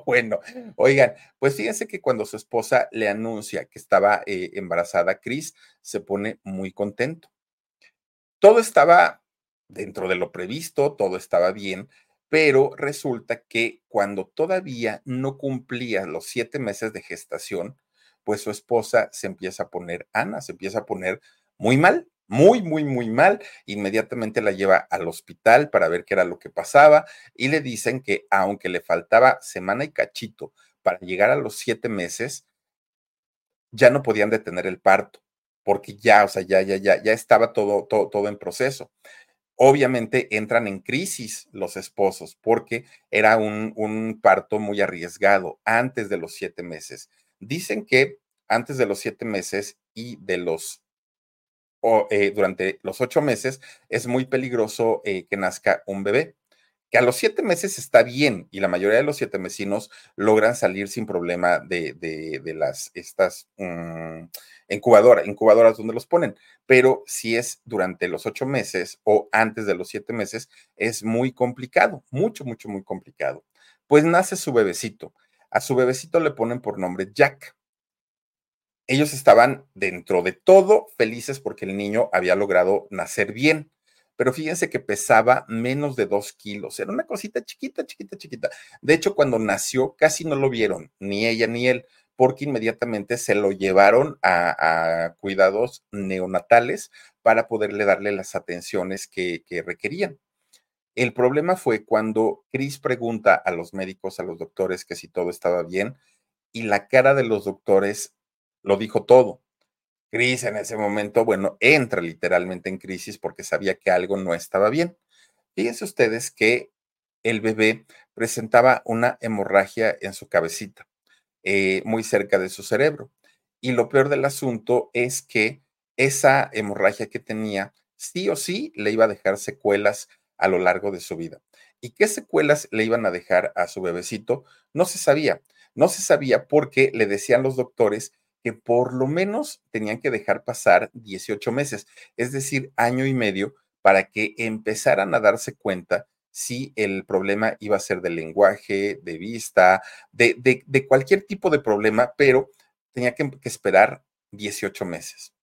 bueno, oigan, pues fíjense que cuando su esposa le anuncia que estaba eh, embarazada, Chris se pone muy contento. Todo estaba dentro de lo previsto, todo estaba bien, pero resulta que cuando todavía no cumplía los siete meses de gestación, pues su esposa se empieza a poner, Ana, se empieza a poner muy mal muy, muy, muy mal. Inmediatamente la lleva al hospital para ver qué era lo que pasaba y le dicen que aunque le faltaba semana y cachito para llegar a los siete meses, ya no podían detener el parto, porque ya, o sea, ya, ya, ya, ya estaba todo, todo, todo en proceso. Obviamente entran en crisis los esposos porque era un, un parto muy arriesgado antes de los siete meses. Dicen que antes de los siete meses y de los o, eh, durante los ocho meses, es muy peligroso eh, que nazca un bebé. Que a los siete meses está bien y la mayoría de los siete mesinos logran salir sin problema de, las, estas mm, incubadoras, incubadoras donde los ponen. Pero si es durante los ocho meses o antes de los siete meses, es muy complicado, mucho, mucho, muy complicado. Pues nace su bebecito. A su bebecito le ponen por nombre Jack ellos estaban dentro de todo felices porque el niño había logrado nacer bien. Pero fíjense que pesaba menos de dos kilos. Era una cosita chiquita, chiquita, chiquita. De hecho, cuando nació, casi no lo vieron, ni ella ni él, porque inmediatamente se lo llevaron a, cuidados neonatales para poderle darle las atenciones que, que requerían. El problema fue cuando Chris pregunta a los médicos, a los doctores, que si todo estaba bien, y la cara de los doctores lo dijo todo. Cris en ese momento, bueno, entra literalmente en crisis porque sabía que algo no estaba bien. Fíjense ustedes que el bebé presentaba una hemorragia en su cabecita, eh, muy cerca de su cerebro. Y lo peor del asunto es que esa hemorragia que tenía, sí o sí, le iba a dejar secuelas a lo largo de su vida. ¿Y qué secuelas le iban a dejar a su bebecito? No se sabía. No se sabía porque le decían los doctores que por lo menos tenían que dejar pasar 18 meses, es decir, año y medio, para que empezaran a darse cuenta si el problema iba a ser de lenguaje, de vista, de, cualquier tipo de problema, pero tenía que, esperar 18 meses.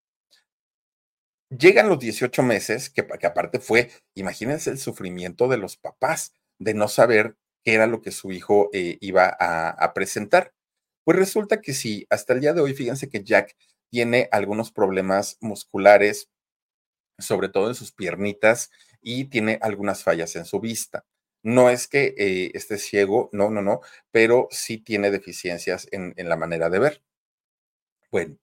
Llegan los 18 meses, que, que aparte fue, imagínense el sufrimiento de los papás de no saber qué era lo que su hijo eh, iba a presentar. Pues resulta que sí, hasta el día de hoy, fíjense que Jack tiene algunos problemas musculares, sobre todo en sus piernitas, y tiene algunas fallas en su vista. No es que eh, esté ciego, no, no, no, pero sí tiene deficiencias en, en, la manera de ver. Bueno,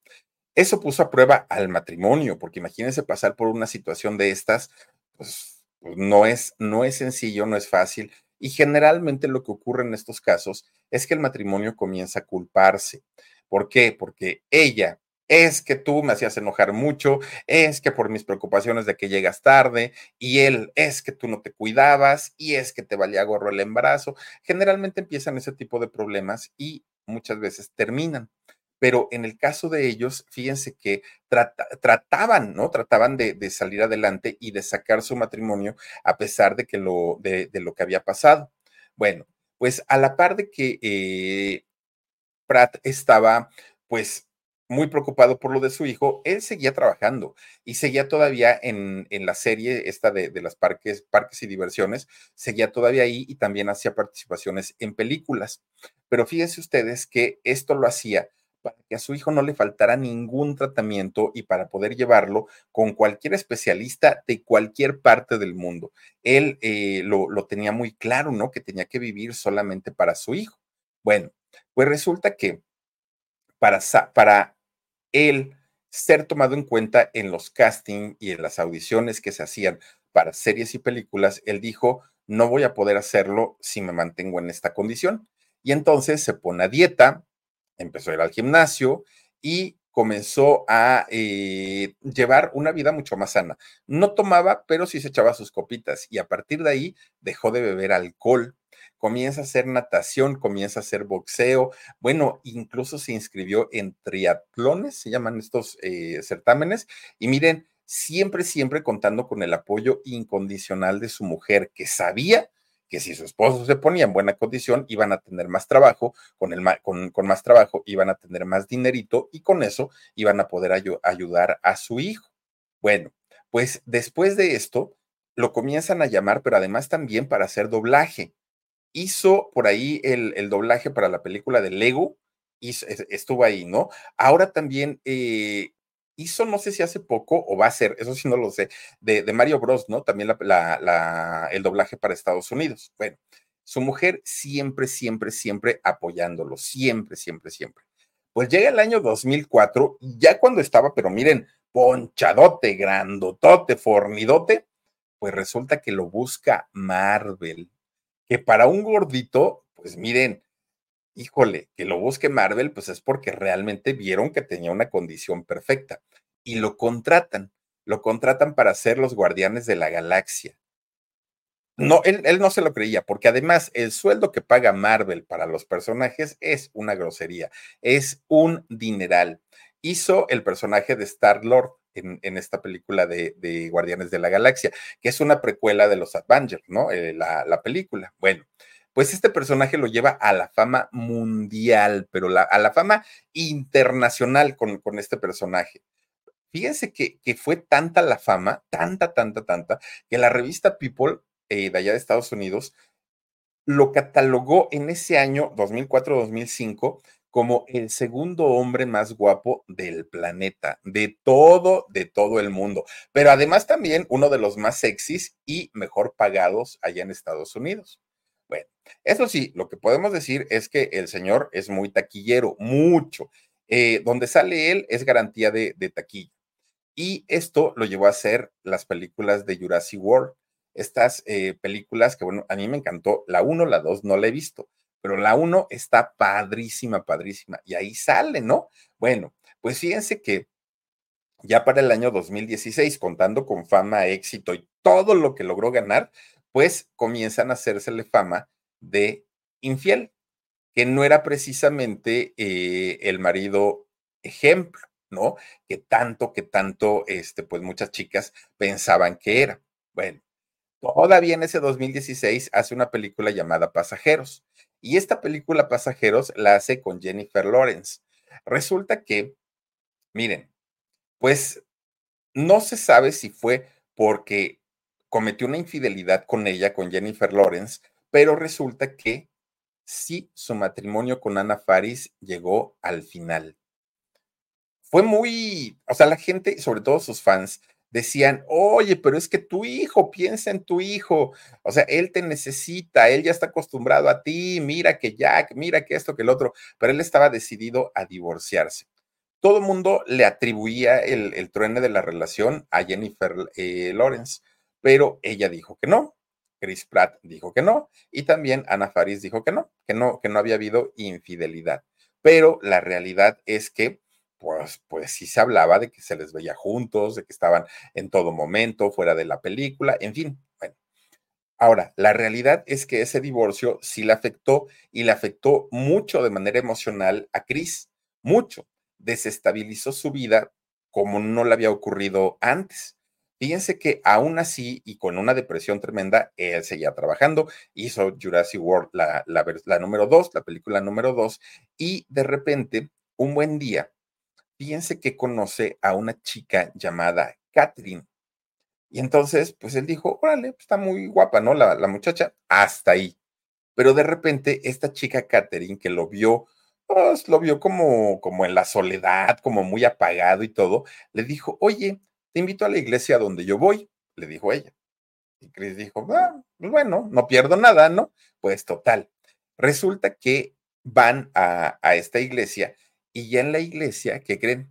eso puso a prueba al matrimonio, porque imagínense pasar por una situación de estas, pues, pues no es, no es sencillo, no es fácil. Y generalmente lo que ocurre en estos casos es que el matrimonio comienza a culparse. ¿Por qué? Porque ella es que tú me hacías enojar mucho, es que por mis preocupaciones de que llegas tarde, y él es que tú no te cuidabas, y es que te valía gorro el embarazo. Generalmente empiezan ese tipo de problemas y muchas veces terminan. Pero en el caso de ellos, fíjense que trataban, ¿no? Trataban de, salir adelante y de sacar su matrimonio a pesar de que lo, de, lo que había pasado. Bueno, pues a la par de que eh, Pratt estaba, pues, muy preocupado por lo de su hijo, él seguía trabajando y seguía todavía en, en la serie esta de, de las parques, parques y diversiones, seguía todavía ahí y también hacía participaciones en películas. Pero fíjense ustedes que esto lo hacía para que a su hijo no le faltara ningún tratamiento y para poder llevarlo con cualquier especialista de cualquier parte del mundo. Él eh, lo, lo tenía muy claro, ¿no? Que tenía que vivir solamente para su hijo. Bueno, pues resulta que para, para el ser tomado en cuenta en los castings y en las audiciones que se hacían para series y películas, él dijo, no voy a poder hacerlo si me mantengo en esta condición. Y entonces se pone a dieta, empezó a ir al gimnasio y comenzó a eh, llevar una vida mucho más sana. No tomaba, pero sí se echaba sus copitas y a partir de ahí dejó de beber alcohol, comienza a hacer natación, comienza a hacer boxeo, bueno, incluso se inscribió en triatlones, se llaman estos eh, certámenes, y miren, siempre, siempre contando con el apoyo incondicional de su mujer, que sabía que si su esposo se ponía en buena condición, iban a tener más trabajo, con, el, con, con más trabajo iban a tener más dinerito y con eso iban a poder ayudar a su hijo. Bueno, pues después de esto, lo comienzan a llamar, pero además también para hacer doblaje hizo por ahí el, doblaje para la película de Lego, estuvo ahí, ¿no? Ahora también eh, hizo, no sé si hace poco o va a ser, eso sí no lo sé, de, Mario Bros, ¿no? También el doblaje para Estados Unidos. Bueno, su mujer siempre, siempre, siempre apoyándolo, siempre, siempre, siempre. Pues llega el año 2004, ya cuando estaba, pero miren, ponchadote, grandotote, fornidote, pues resulta que lo busca Marvel que para un gordito, pues miren, híjole, que lo busque Marvel, pues es porque realmente vieron que tenía una condición perfecta y lo contratan, lo contratan para ser los guardianes de la galaxia. No, él, no se lo creía, porque además el sueldo que paga Marvel para los personajes es una grosería, es un dineral. Hizo el personaje de Star Lord en, esta película de, Guardianes de la Galaxia, que es una precuela de los Avengers, ¿no? Eh, la, película. Bueno, pues este personaje lo lleva a la fama mundial, pero a la fama internacional con, con este personaje. Fíjense que, que, fue tanta la fama, tanta, tanta, tanta, que la revista People eh, de allá de Estados Unidos lo catalogó en ese año 2004-2005 como el segundo hombre más guapo del planeta, de todo, de todo el mundo, pero además también uno de los más sexys y mejor pagados allá en Estados Unidos. Eso sí, lo que podemos decir es que el señor es muy taquillero, mucho. Eh, donde sale él es garantía de, de taquilla. Y esto lo llevó a hacer las películas de Jurassic World. estas eh, películas que, bueno, a mí me encantó. La 1, la 2 no la he visto, pero la 1 está padrísima, padrísima. Y ahí sale, ¿no? Bueno, pues fíjense que ya para el año 2016, contando con fama, éxito y todo lo que logró ganar, pues comienzan a hacérsele fama de infiel, que no era precisamente eh, el marido ejemplo, ¿no? Que tanto, que tanto, este, pues muchas chicas pensaban que era. Bueno, todavía en ese 2016 hace una película llamada Pasajeros. Y esta película Pasajeros la hace con Jennifer Lawrence. Resulta que, miren, pues no se sabe si fue porque cometió una infidelidad con ella, con Jennifer Lawrence, pero resulta que sí, su matrimonio con Ana Faris llegó al final. Fue muy, o sea, la gente, sobre todo sus fans, decían, oye, pero es que tu hijo, piensa en tu hijo, o sea, él te necesita, él ya está acostumbrado a ti, mira que Jack, mira que esto, que el otro, pero él estaba decidido a divorciarse. Todo el mundo le atribuía el, el truene de la relación a Jennifer eh, Lawrence, pero ella dijo que no, Chris Pratt dijo que no, y también Ana Faris dijo que no, que no, que no había habido infidelidad. Pero la realidad es que pues, pues sí se hablaba de que se les veía juntos, de que estaban en todo momento, fuera de la película, en fin. Bueno. Ahora, la realidad es que ese divorcio sí le afectó y le afectó mucho de manera emocional a Chris, mucho. Desestabilizó su vida como no le había ocurrido antes. Fíjense que aún así y con una depresión tremenda, él seguía trabajando, hizo Jurassic World la, número dos, la película número dos, y de repente, un buen día, fíjense que conoce a una chica llamada Catherine. Y entonces, pues él dijo, órale, pues está muy guapa, ¿no? La, la muchacha, hasta ahí. Pero de repente, esta chica Catherine, que lo vio, pues lo vio como, como en la soledad, como muy apagado y todo, le dijo, oye, te invito a la iglesia donde yo voy, le dijo ella. Y Chris dijo, ah, pues bueno, no pierdo nada, ¿no? Pues total. Resulta que van a, a esta iglesia y ya en la iglesia, ¿qué creen?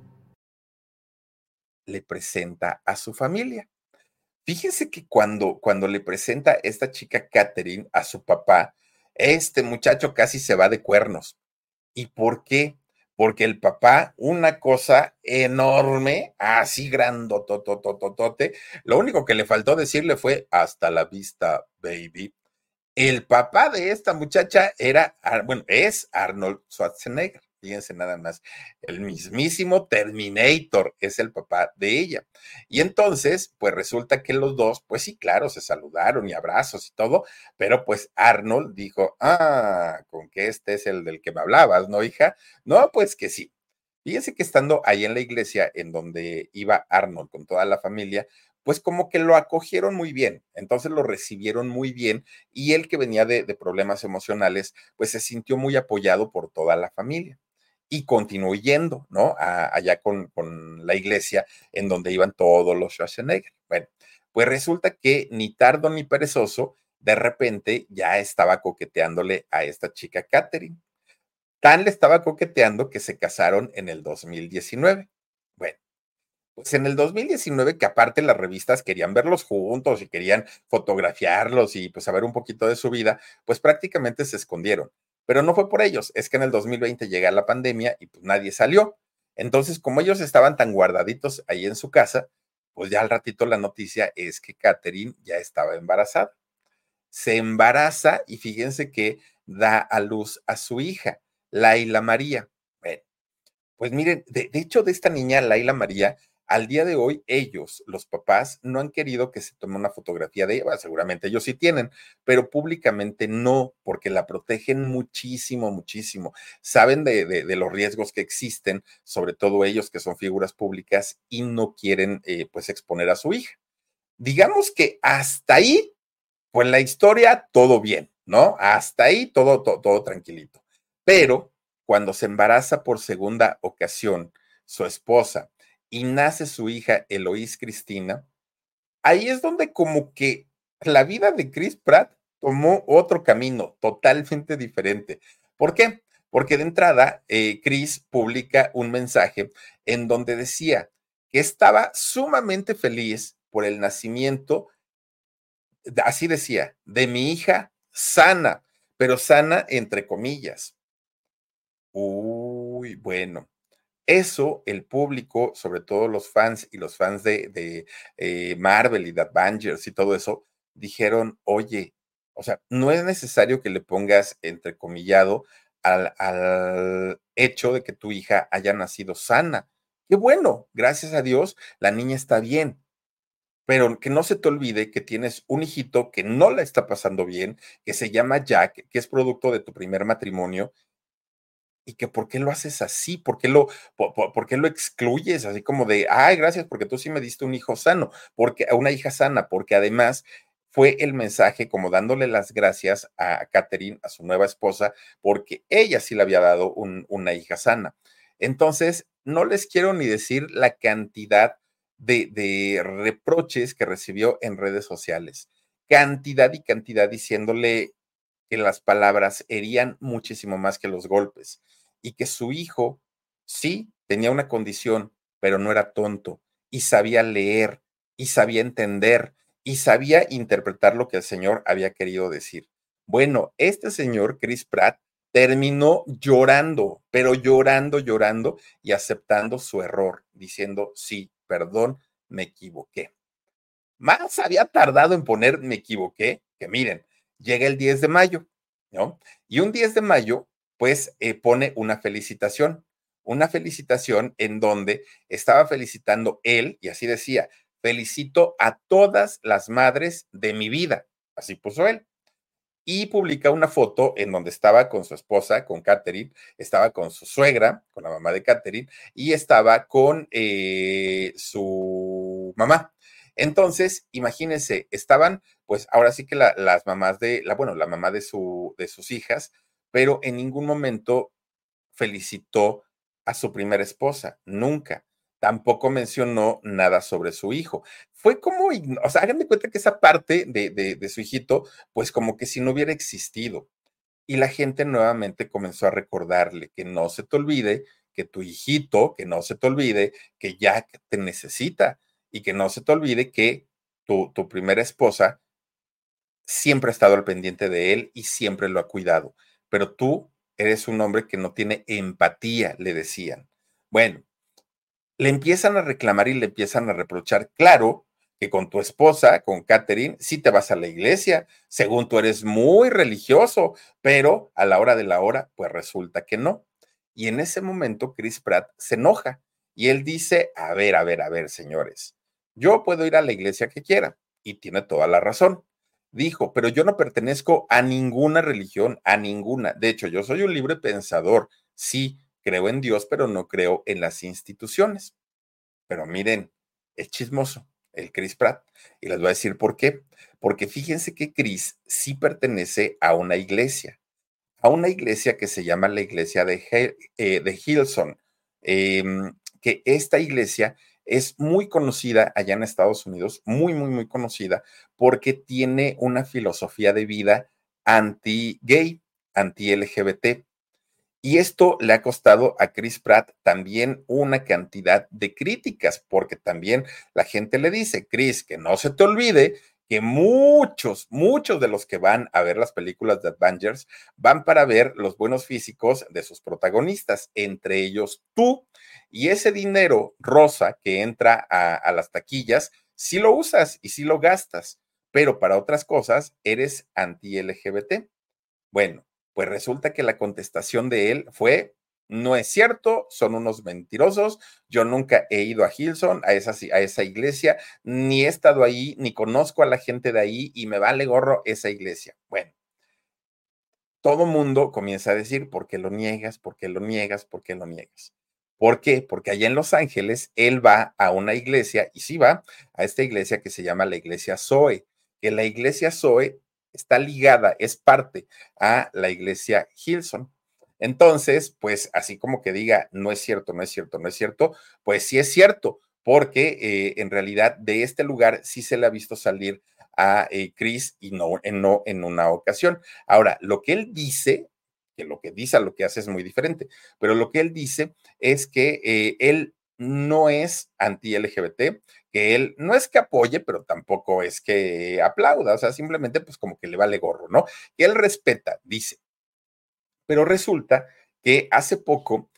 le presenta a su familia. Fíjense que cuando, cuando le presenta esta chica Catherine a su papá, este muchacho casi se va de cuernos. ¿Y por qué? Porque el papá, una cosa enorme, así grandototototote, lo único que le faltó decirle fue hasta la vista, baby. El papá de esta muchacha era, bueno, es Arnold Schwarzenegger. Fíjense nada más, el mismísimo Terminator es el papá de ella. Y entonces, pues resulta que los dos, pues sí, claro, se saludaron y abrazos y todo, pero pues Arnold dijo, ah, con que este es el del que me hablabas, ¿no, hija? No, pues que sí. Fíjense que estando ahí en la iglesia en donde iba Arnold con toda la familia, pues como que lo acogieron muy bien, entonces lo recibieron muy bien y él que venía de, de problemas emocionales, pues se sintió muy apoyado por toda la familia y continuó yendo, ¿no? allá con, con, la iglesia en donde iban todos los Schwarzenegger. Bueno, pues resulta que ni tardo ni perezoso, de repente ya estaba coqueteándole a esta chica Catherine. Tan le estaba coqueteando que se casaron en el 2019. Bueno, pues en el 2019, que aparte las revistas querían verlos juntos y querían fotografiarlos y pues saber un poquito de su vida, pues prácticamente se escondieron. Pero no fue por ellos, es que en el 2020 llega la pandemia y pues nadie salió. Entonces, como ellos estaban tan guardaditos ahí en su casa, pues ya al ratito la noticia es que Catherine ya estaba embarazada. Se embaraza y fíjense que da a luz a su hija, Laila María. Pues miren, de hecho de esta niña, Laila María, al día de hoy, ellos, los papás, no han querido que se tome una fotografía de ella. Seguramente ellos sí tienen, pero públicamente no, porque la protegen muchísimo, muchísimo. Saben de, los riesgos que existen, sobre todo ellos que son figuras públicas y no quieren, eh, pues, exponer a su hija. digamos que hasta ahí, pues la historia, todo bien, ¿no? Hasta ahí, todo, todo tranquilito. Pero cuando se embaraza por segunda ocasión su esposa y nace su hija Eloís Cristina, ahí es donde como que la vida de Chris Pratt tomó otro camino totalmente diferente. ¿Por qué? Porque de entrada, eh, Chris publica un mensaje en donde decía que estaba sumamente feliz por el nacimiento, así decía, de mi hija sana, pero sana entre comillas. Uy, bueno, eso el público, sobre todo los fans y los fans de, eh, Marvel y de Avengers y todo eso, dijeron, oye, o sea, no es necesario que le pongas entrecomillado al, al hecho de que tu hija haya nacido sana. Qué bueno, gracias a Dios, la niña está bien. Pero que no se te olvide que tienes un hijito que no la está pasando bien, que se llama Jack, que es producto de tu primer matrimonio y que por qué lo haces así, por qué lo, por, qué lo excluyes, así como de, ay, gracias, porque tú sí me diste un hijo sano, porque una hija sana, porque además fue el mensaje como dándole las gracias a Catherine, a su nueva esposa, porque ella sí le había dado una hija sana. Entonces, no les quiero ni decir la cantidad de, de reproches que recibió en redes sociales, cantidad y cantidad diciéndole que las palabras herían muchísimo más que los golpes y que su hijo sí tenía una condición, pero no era tonto y sabía leer y sabía entender y sabía interpretar lo que el Señor había querido decir. Bueno, este señor, Chris Pratt, terminó llorando, pero llorando, llorando y aceptando su error, diciendo, sí, perdón, me equivoqué. Más había tardado en poner me equivoqué, que miren, llega el 10 de mayo, ¿no? Y un 10 de mayo, pues eh, pone una felicitación, una felicitación en donde estaba felicitando él, y así decía, felicito a todas las madres de mi vida, así puso él. Y publica una foto en donde estaba con su esposa, con Catherine, estaba con su suegra, con la mamá de Catherine, y estaba con eh, su mamá. Entonces, imagínense, estaban, pues ahora sí que las mamás de, la, bueno, la mamá de, su, de sus hijas, pero en ningún momento felicitó a su primera esposa, nunca. Tampoco mencionó nada sobre su hijo. Fue como, o sea, háganme cuenta que esa parte de, de, de su hijito, pues como que si no hubiera existido. Y la gente nuevamente comenzó a recordarle que no se te olvide que tu hijito, que no se te olvide que ya te necesita y que no se te olvide que tu, tu primera esposa siempre ha estado al pendiente de él y siempre lo ha cuidado. Pero tú eres un hombre que no tiene empatía, le decían. Bueno, le empiezan a reclamar y le empiezan a reprochar. Claro que con tu esposa, con Catherine, sí te vas a la iglesia, según tú eres muy religioso, pero a la hora de la hora, pues resulta que no. Y en ese momento, Chris Pratt se enoja y él dice, a ver, a ver, a ver, señores, yo puedo ir a la iglesia que quiera, y tiene toda la razón. Dijo, pero yo no pertenezco a ninguna religión, a ninguna. De hecho, yo soy un libre pensador. Sí, creo en Dios, pero no creo en las instituciones. Pero miren, es chismoso el Chris Pratt. Y les voy a decir por qué. Porque fíjense que Chris sí pertenece a una iglesia, a una iglesia que se llama la iglesia de, eh, de Hilson, em, que esta iglesia es muy conocida allá en Estados Unidos, muy, muy, muy conocida, porque tiene una filosofía de vida anti-gay, anti-LGBT. Y esto le ha costado a Chris Pratt también una cantidad de críticas, porque también la gente le dice, Chris, que no se te olvide que muchos, muchos de los que van a ver las películas de Avengers van para ver los buenos físicos de sus protagonistas, entre ellos tú. Y ese dinero rosa que entra a, las taquillas, sí lo usas y sí lo gastas, pero para otras cosas eres anti-LGBT. Bueno, pues resulta que la contestación de él fue, no es cierto, son unos mentirosos, yo nunca he ido a Hilson, a esa, iglesia, ni he estado ahí, ni conozco a la gente de ahí y me vale gorro esa iglesia. Bueno, todo mundo comienza a decir, ¿por qué lo niegas? ¿Por qué lo niegas? ¿Por qué lo niegas? ¿Por qué? Porque allá en Los Ángeles él va a una iglesia y sí va a esta iglesia que se llama la iglesia Zoe, que la iglesia Zoe está ligada, es parte a la iglesia Hilson. Entonces, pues así como que diga, no es cierto, no es cierto, no es cierto, pues sí es cierto, porque eh, en realidad de este lugar sí se le ha visto salir a eh, Chris y no, no en una ocasión. Ahora, lo que él dice, que lo que dice lo que hace es muy diferente, pero lo que él dice es que eh, él no es anti-LGBT, que él no es que apoye, pero tampoco es que aplauda, o sea, simplemente pues como que le vale gorro, ¿no? Que él respeta, dice. Pero resulta que hace poco,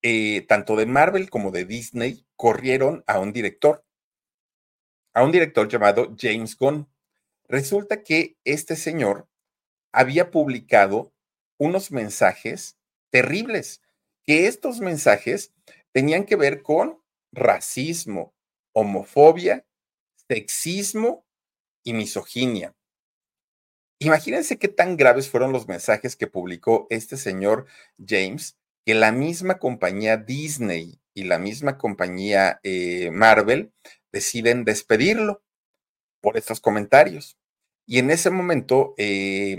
eh, tanto de Marvel como de Disney corrieron a un director, a un director llamado James Gunn. Resulta que este señor había publicado unos mensajes terribles, que estos mensajes tenían que ver con racismo, homofobia, sexismo y misoginia. Imagínense qué tan graves fueron los mensajes que publicó este señor James, que la misma compañía Disney y la misma compañía eh, Marvel deciden despedirlo por estos comentarios. Y en ese momento, eh,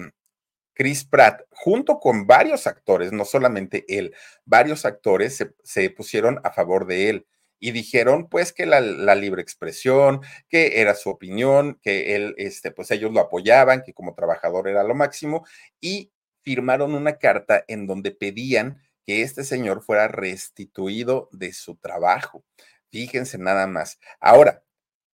Chris Pratt, junto con varios actores, no solamente él, varios actores se, pusieron a favor de él y dijeron pues que la, libre expresión, que era su opinión, que él, este, pues ellos lo apoyaban, que como trabajador era lo máximo y firmaron una carta en donde pedían que este señor fuera restituido de su trabajo. Fíjense nada más. Ahora,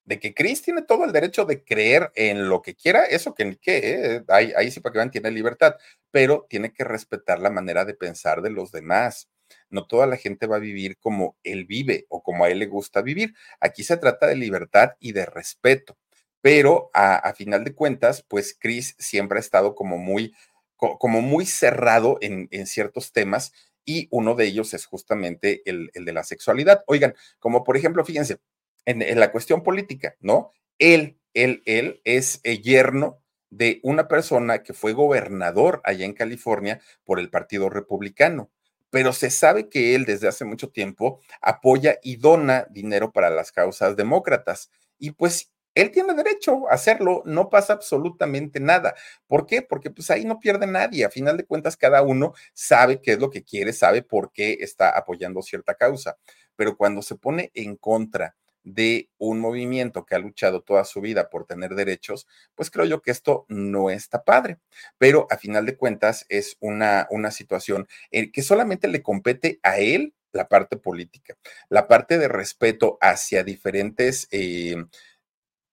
de que Chris tiene todo el derecho de creer en lo que quiera, eso que ni qué, ¿eh? ahí, sí para que vean, tiene libertad, pero tiene que respetar la manera de pensar de los demás. No toda la gente va a vivir como él vive o como a él le gusta vivir. Aquí se trata de libertad y de respeto. Pero a, final de cuentas, pues Chris siempre ha estado como muy, como muy cerrado en, ciertos temas y uno de ellos es justamente el, de la sexualidad. Oigan, como por ejemplo, fíjense, en, la cuestión política, ¿no? Él, él, él es el yerno de una persona que fue gobernador allá en California por el Partido Republicano, pero se sabe que él desde hace mucho tiempo apoya y dona dinero para las causas demócratas. Y pues él tiene derecho a hacerlo, no pasa absolutamente nada. ¿Por qué? Porque pues ahí no pierde nadie. A final de cuentas, cada uno sabe qué es lo que quiere, sabe por qué está apoyando cierta causa. Pero cuando se pone en contra de un movimiento que ha luchado toda su vida por tener derechos, pues creo yo que esto no está padre. Pero a final de cuentas es una, una situación que solamente le compete a él la parte política, la parte de respeto hacia diferentes... Eh,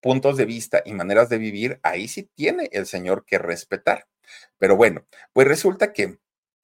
puntos de vista y maneras de vivir, ahí sí tiene el señor que respetar. Pero bueno, pues resulta que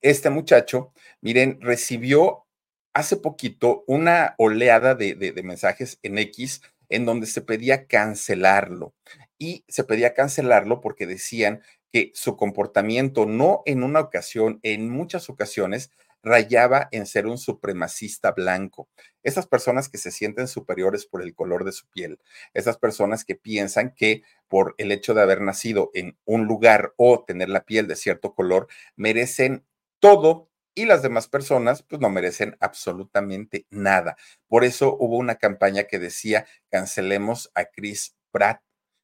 este muchacho, miren, recibió hace poquito una oleada de, mensajes en X en donde se pedía cancelarlo. Y se pedía cancelarlo porque decían que su comportamiento, no en una ocasión, en muchas ocasiones, rayaba en ser un supremacista blanco. Esas personas que se sienten superiores por el color de su piel, esas personas que piensan que por el hecho de haber nacido en un lugar o tener la piel de cierto color, merecen todo y las demás personas pues no merecen absolutamente nada. Por eso hubo una campaña que decía cancelemos a Chris Pratt.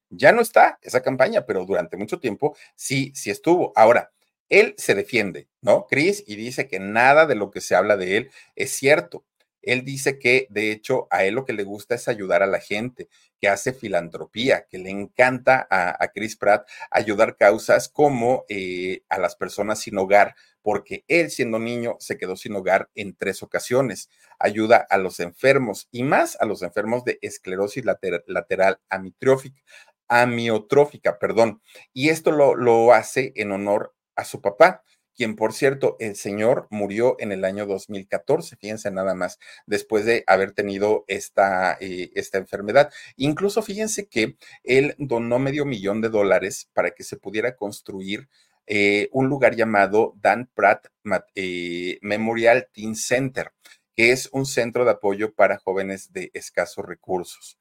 Ya no está esa campaña, pero durante mucho tiempo sí, sí estuvo. Ahora, él se defiende, ¿no? Chris, y dice que nada de lo que se habla de él es cierto. Él dice que, de hecho, a él lo que le gusta es ayudar a la gente, que hace filantropía, que le encanta a, Chris Pratt ayudar causas como eh, a las personas sin hogar, porque él siendo niño se quedó sin hogar en tres ocasiones. Ayuda a los enfermos y más a los enfermos de esclerosis lateral amiotrófica, amiotrófica, perdón. Y esto lo, lo hace en honor a su papá quien por cierto, el señor murió en el año 2014, fíjense nada más, después de haber tenido esta, eh, esta enfermedad. Incluso fíjense que él donó medio millón de dólares para que se pudiera construir eh, un lugar llamado Dan Pratt eh, Memorial Teen Center, que es un centro de apoyo para jóvenes de escasos recursos.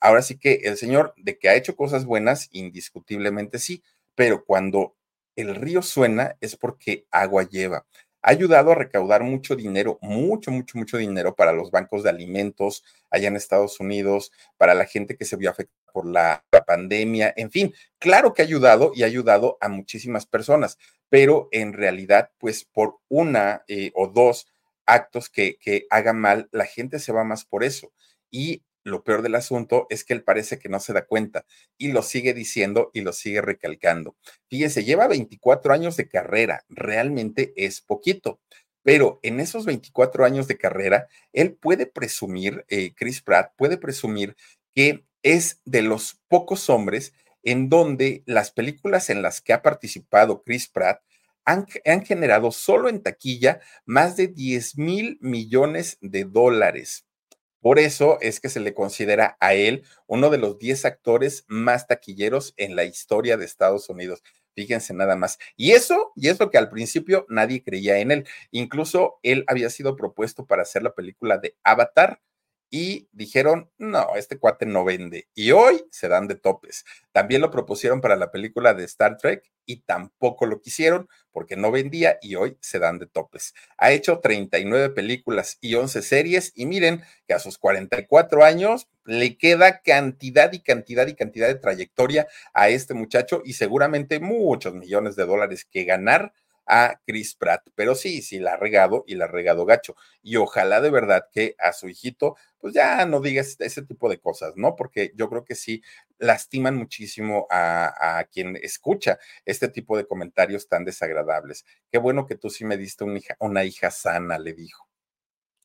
Ahora sí que el señor, de que ha hecho cosas buenas, indiscutiblemente sí, pero cuando el río suena es porque agua lleva. Ha ayudado a recaudar mucho dinero, mucho, mucho, mucho dinero para los bancos de alimentos allá en Estados Unidos, para la gente que se vio afectada por la, pandemia, en fin, claro que ha ayudado y ha ayudado a muchísimas personas, pero en realidad, pues por una eh, o dos actos que, que haga mal, la gente se va más por eso. Y lo peor del asunto es que él parece que no se da cuenta y lo sigue diciendo y lo sigue recalcando. Fíjese, lleva 24 años de carrera, realmente es poquito, pero en esos 24 años de carrera, él puede presumir, eh, Chris Pratt puede presumir que es de los pocos hombres en donde las películas en las que ha participado Chris Pratt han, generado solo en taquilla más de 10 mil millones de dólares. Por eso es que se le considera a él uno de los 10 actores más taquilleros en la historia de Estados Unidos. Fíjense nada más. Y eso, y es lo que al principio nadie creía en él. Incluso él había sido propuesto para hacer la película de Avatar, y dijeron, no, este cuate no vende. Y hoy se dan de topes. También lo propusieron para la película de Star Trek y tampoco lo quisieron porque no vendía y hoy se dan de topes. Ha hecho 39 películas y 11 series y miren que a sus 44 años le queda cantidad y cantidad y cantidad de trayectoria a este muchacho y seguramente muchos millones de dólares que ganar a Chris Pratt. Pero sí, sí, la ha regado y la ha regado gacho. Y ojalá de verdad que a su hijito, pues ya no digas ese tipo de cosas, ¿no? Porque yo creo que sí lastiman muchísimo a, quien escucha este tipo de comentarios tan desagradables. Qué bueno que tú sí me diste una hija, una hija sana, le dijo.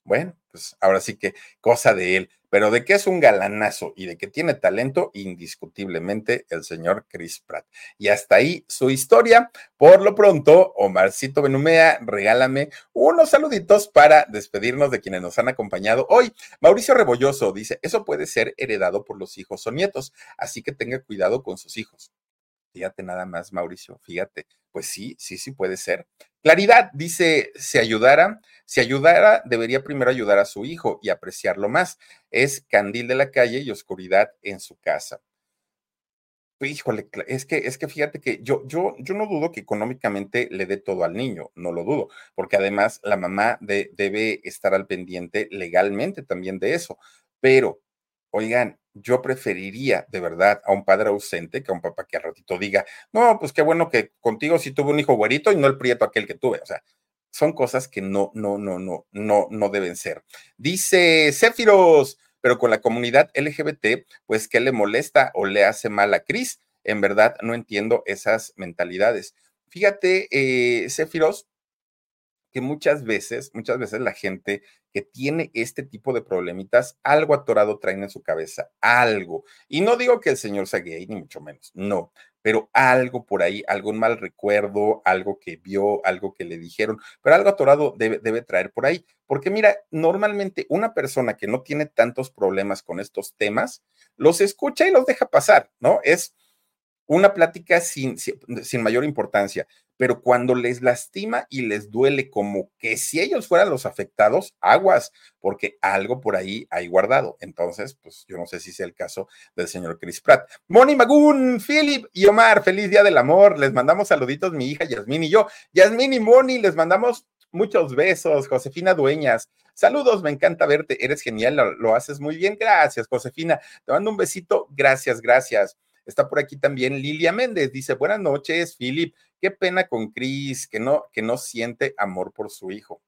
Bueno, pues ahora sí que cosa de él, pero de que es un galanazo y de que tiene talento, indiscutiblemente el señor Chris Pratt. Y hasta ahí su historia. Por lo pronto, Omarcito Benumea, regálame unos saluditos para despedirnos de quienes nos han acompañado hoy. Mauricio Rebolloso dice, eso puede ser heredado por los hijos o nietos, así que tenga cuidado con sus hijos. Fíjate nada más, Mauricio, fíjate. Pues sí, sí, sí puede ser. Claridad dice, si ayudara, si ayudara, debería primero ayudar a su hijo y apreciarlo más. Es candil de la calle y oscuridad en su casa. Híjole, es que, es que fíjate que yo, yo, yo no dudo que económicamente le dé todo al niño, no lo dudo, porque además la mamá debe estar al pendiente legalmente también de eso. Pero, oigan, yo preferiría de verdad a un padre ausente que a un papá que al ratito diga, no, pues qué bueno que contigo sí tuve un hijo güerito y no el prieto aquel que tuve. O sea, son cosas que no, no, no, no, no, no deben ser. Dice Céfiros, pero con la comunidad LGBT, pues, ¿qué le molesta o le hace mal a Cris? En verdad, no entiendo esas mentalidades. Fíjate, eh, que muchas veces, muchas veces la gente que tiene este tipo de problemitas, algo atorado traen en su cabeza, algo. Y no digo que el señor sea ni mucho menos, no, pero algo por ahí, algún mal recuerdo, algo que vio, algo que le dijeron, pero algo atorado debe, debe traer por ahí. Porque mira, normalmente una persona que no tiene tantos problemas con estos temas, los escucha y los deja pasar, ¿no? Es una plática sin, sin, mayor importancia, pero cuando les lastima y les duele como que si ellos fueran los afectados, aguas, porque algo por ahí hay guardado. Entonces, pues yo no sé si sea el caso del señor Chris Pratt. Moni Magún, Philip y Omar, feliz día del amor. Les mandamos saluditos, mi hija Yasmín y yo. Yasmín y Moni, les mandamos muchos besos. Josefina Dueñas, saludos, me encanta verte, eres genial, lo, lo haces muy bien. Gracias, Josefina. Te mando un besito. Gracias, gracias. Está por aquí también Lilia Méndez, dice, buenas noches, Philip, qué pena con Cris, que no, que no siente amor por su hijo.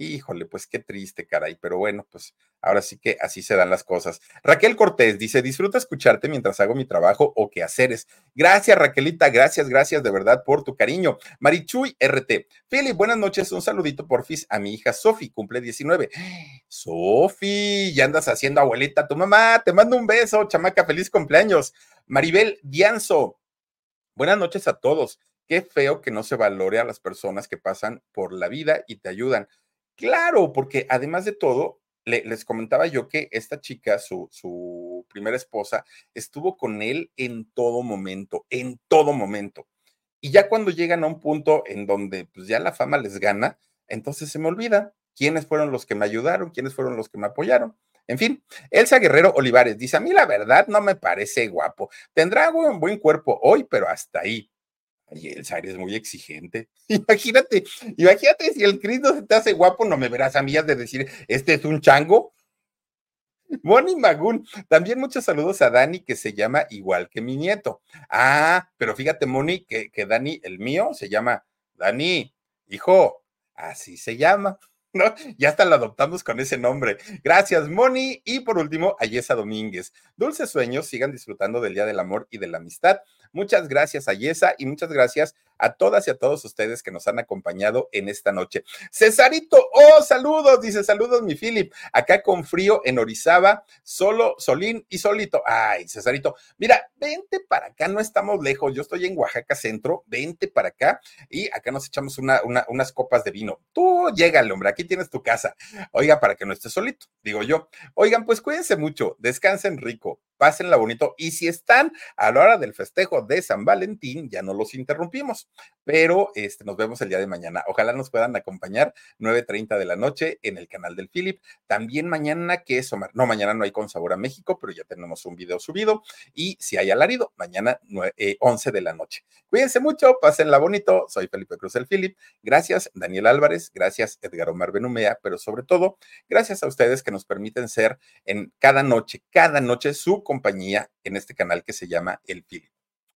Híjole, pues qué triste, caray, pero bueno, pues ahora sí que así se dan las cosas. Raquel Cortés dice, disfruta escucharte mientras hago mi trabajo o qué haceres. Gracias, Raquelita, gracias, gracias de verdad por tu cariño. Marichuy RT, Philip, buenas noches, un saludito porfis a mi hija Sofi, cumple 19. Sofi, ya andas haciendo abuelita tu mamá, te mando un beso, chamaca, feliz cumpleaños. Maribel Dianzo, buenas noches a todos. qué feo que no se valore a las personas que pasan por la vida y te ayudan. Claro, porque además de todo, les comentaba yo que esta chica, su, su primera esposa, estuvo con él en todo momento, en todo momento. Y ya cuando llegan a un punto en donde pues ya la fama les gana, entonces se me olvida quiénes fueron los que me ayudaron, quiénes fueron los que me apoyaron. En fin, Elsa Guerrero Olivares dice, a mí la verdad no me parece guapo. Tendrá un buen cuerpo hoy, pero hasta ahí. Elsa, eres muy exigente. Imagínate, imagínate si el Cristo se te hace guapo, no me verás a mí de decir, este es un chango. Moni Magún, también muchos saludos a Dani, que se llama igual que mi nieto. Ah, pero fíjate, Moni, que, que Dani, el mío, se llama Dani, hijo, así se llama. ¿no? Ya hasta lo adoptamos con ese nombre. Gracias, Moni. Y por último, Ayesa Domínguez. Dulces sueños, sigan disfrutando del Día del Amor y de la Amistad. Muchas gracias, Ayesa, y muchas gracias a todas y a todos ustedes que nos han acompañado en esta noche. Cesarito, oh, saludos, dice saludos, mi Philip, acá con frío en Orizaba, solo, solín y solito. Ay, Cesarito, mira, vente para acá, no estamos lejos, yo estoy en Oaxaca Centro, vente para acá y acá nos echamos una, unas copas de vino. Tú llégale, hombre, aquí tienes tu casa. Oiga, para que no estés solito, digo yo. Oigan, pues cuídense mucho, descansen rico, pásenla bonito y si están a la hora del festejo de San Valentín, ya no los interrumpimos, pero este, nos vemos el día de mañana. Ojalá nos puedan acompañar 9.30 de la noche en el canal del Philip. También mañana, que es no, mañana no hay con sabor a México, pero ya tenemos un video subido y si hay alarido, mañana 11 eh, de la noche. Cuídense mucho, pásenla bonito. Soy Felipe Cruz el Philip. Gracias, Daniel Álvarez. Gracias, Edgar Omar Benumea, pero sobre todo, gracias a ustedes que nos permiten ser en cada noche, cada noche su compañía en este canal que se llama El Philip.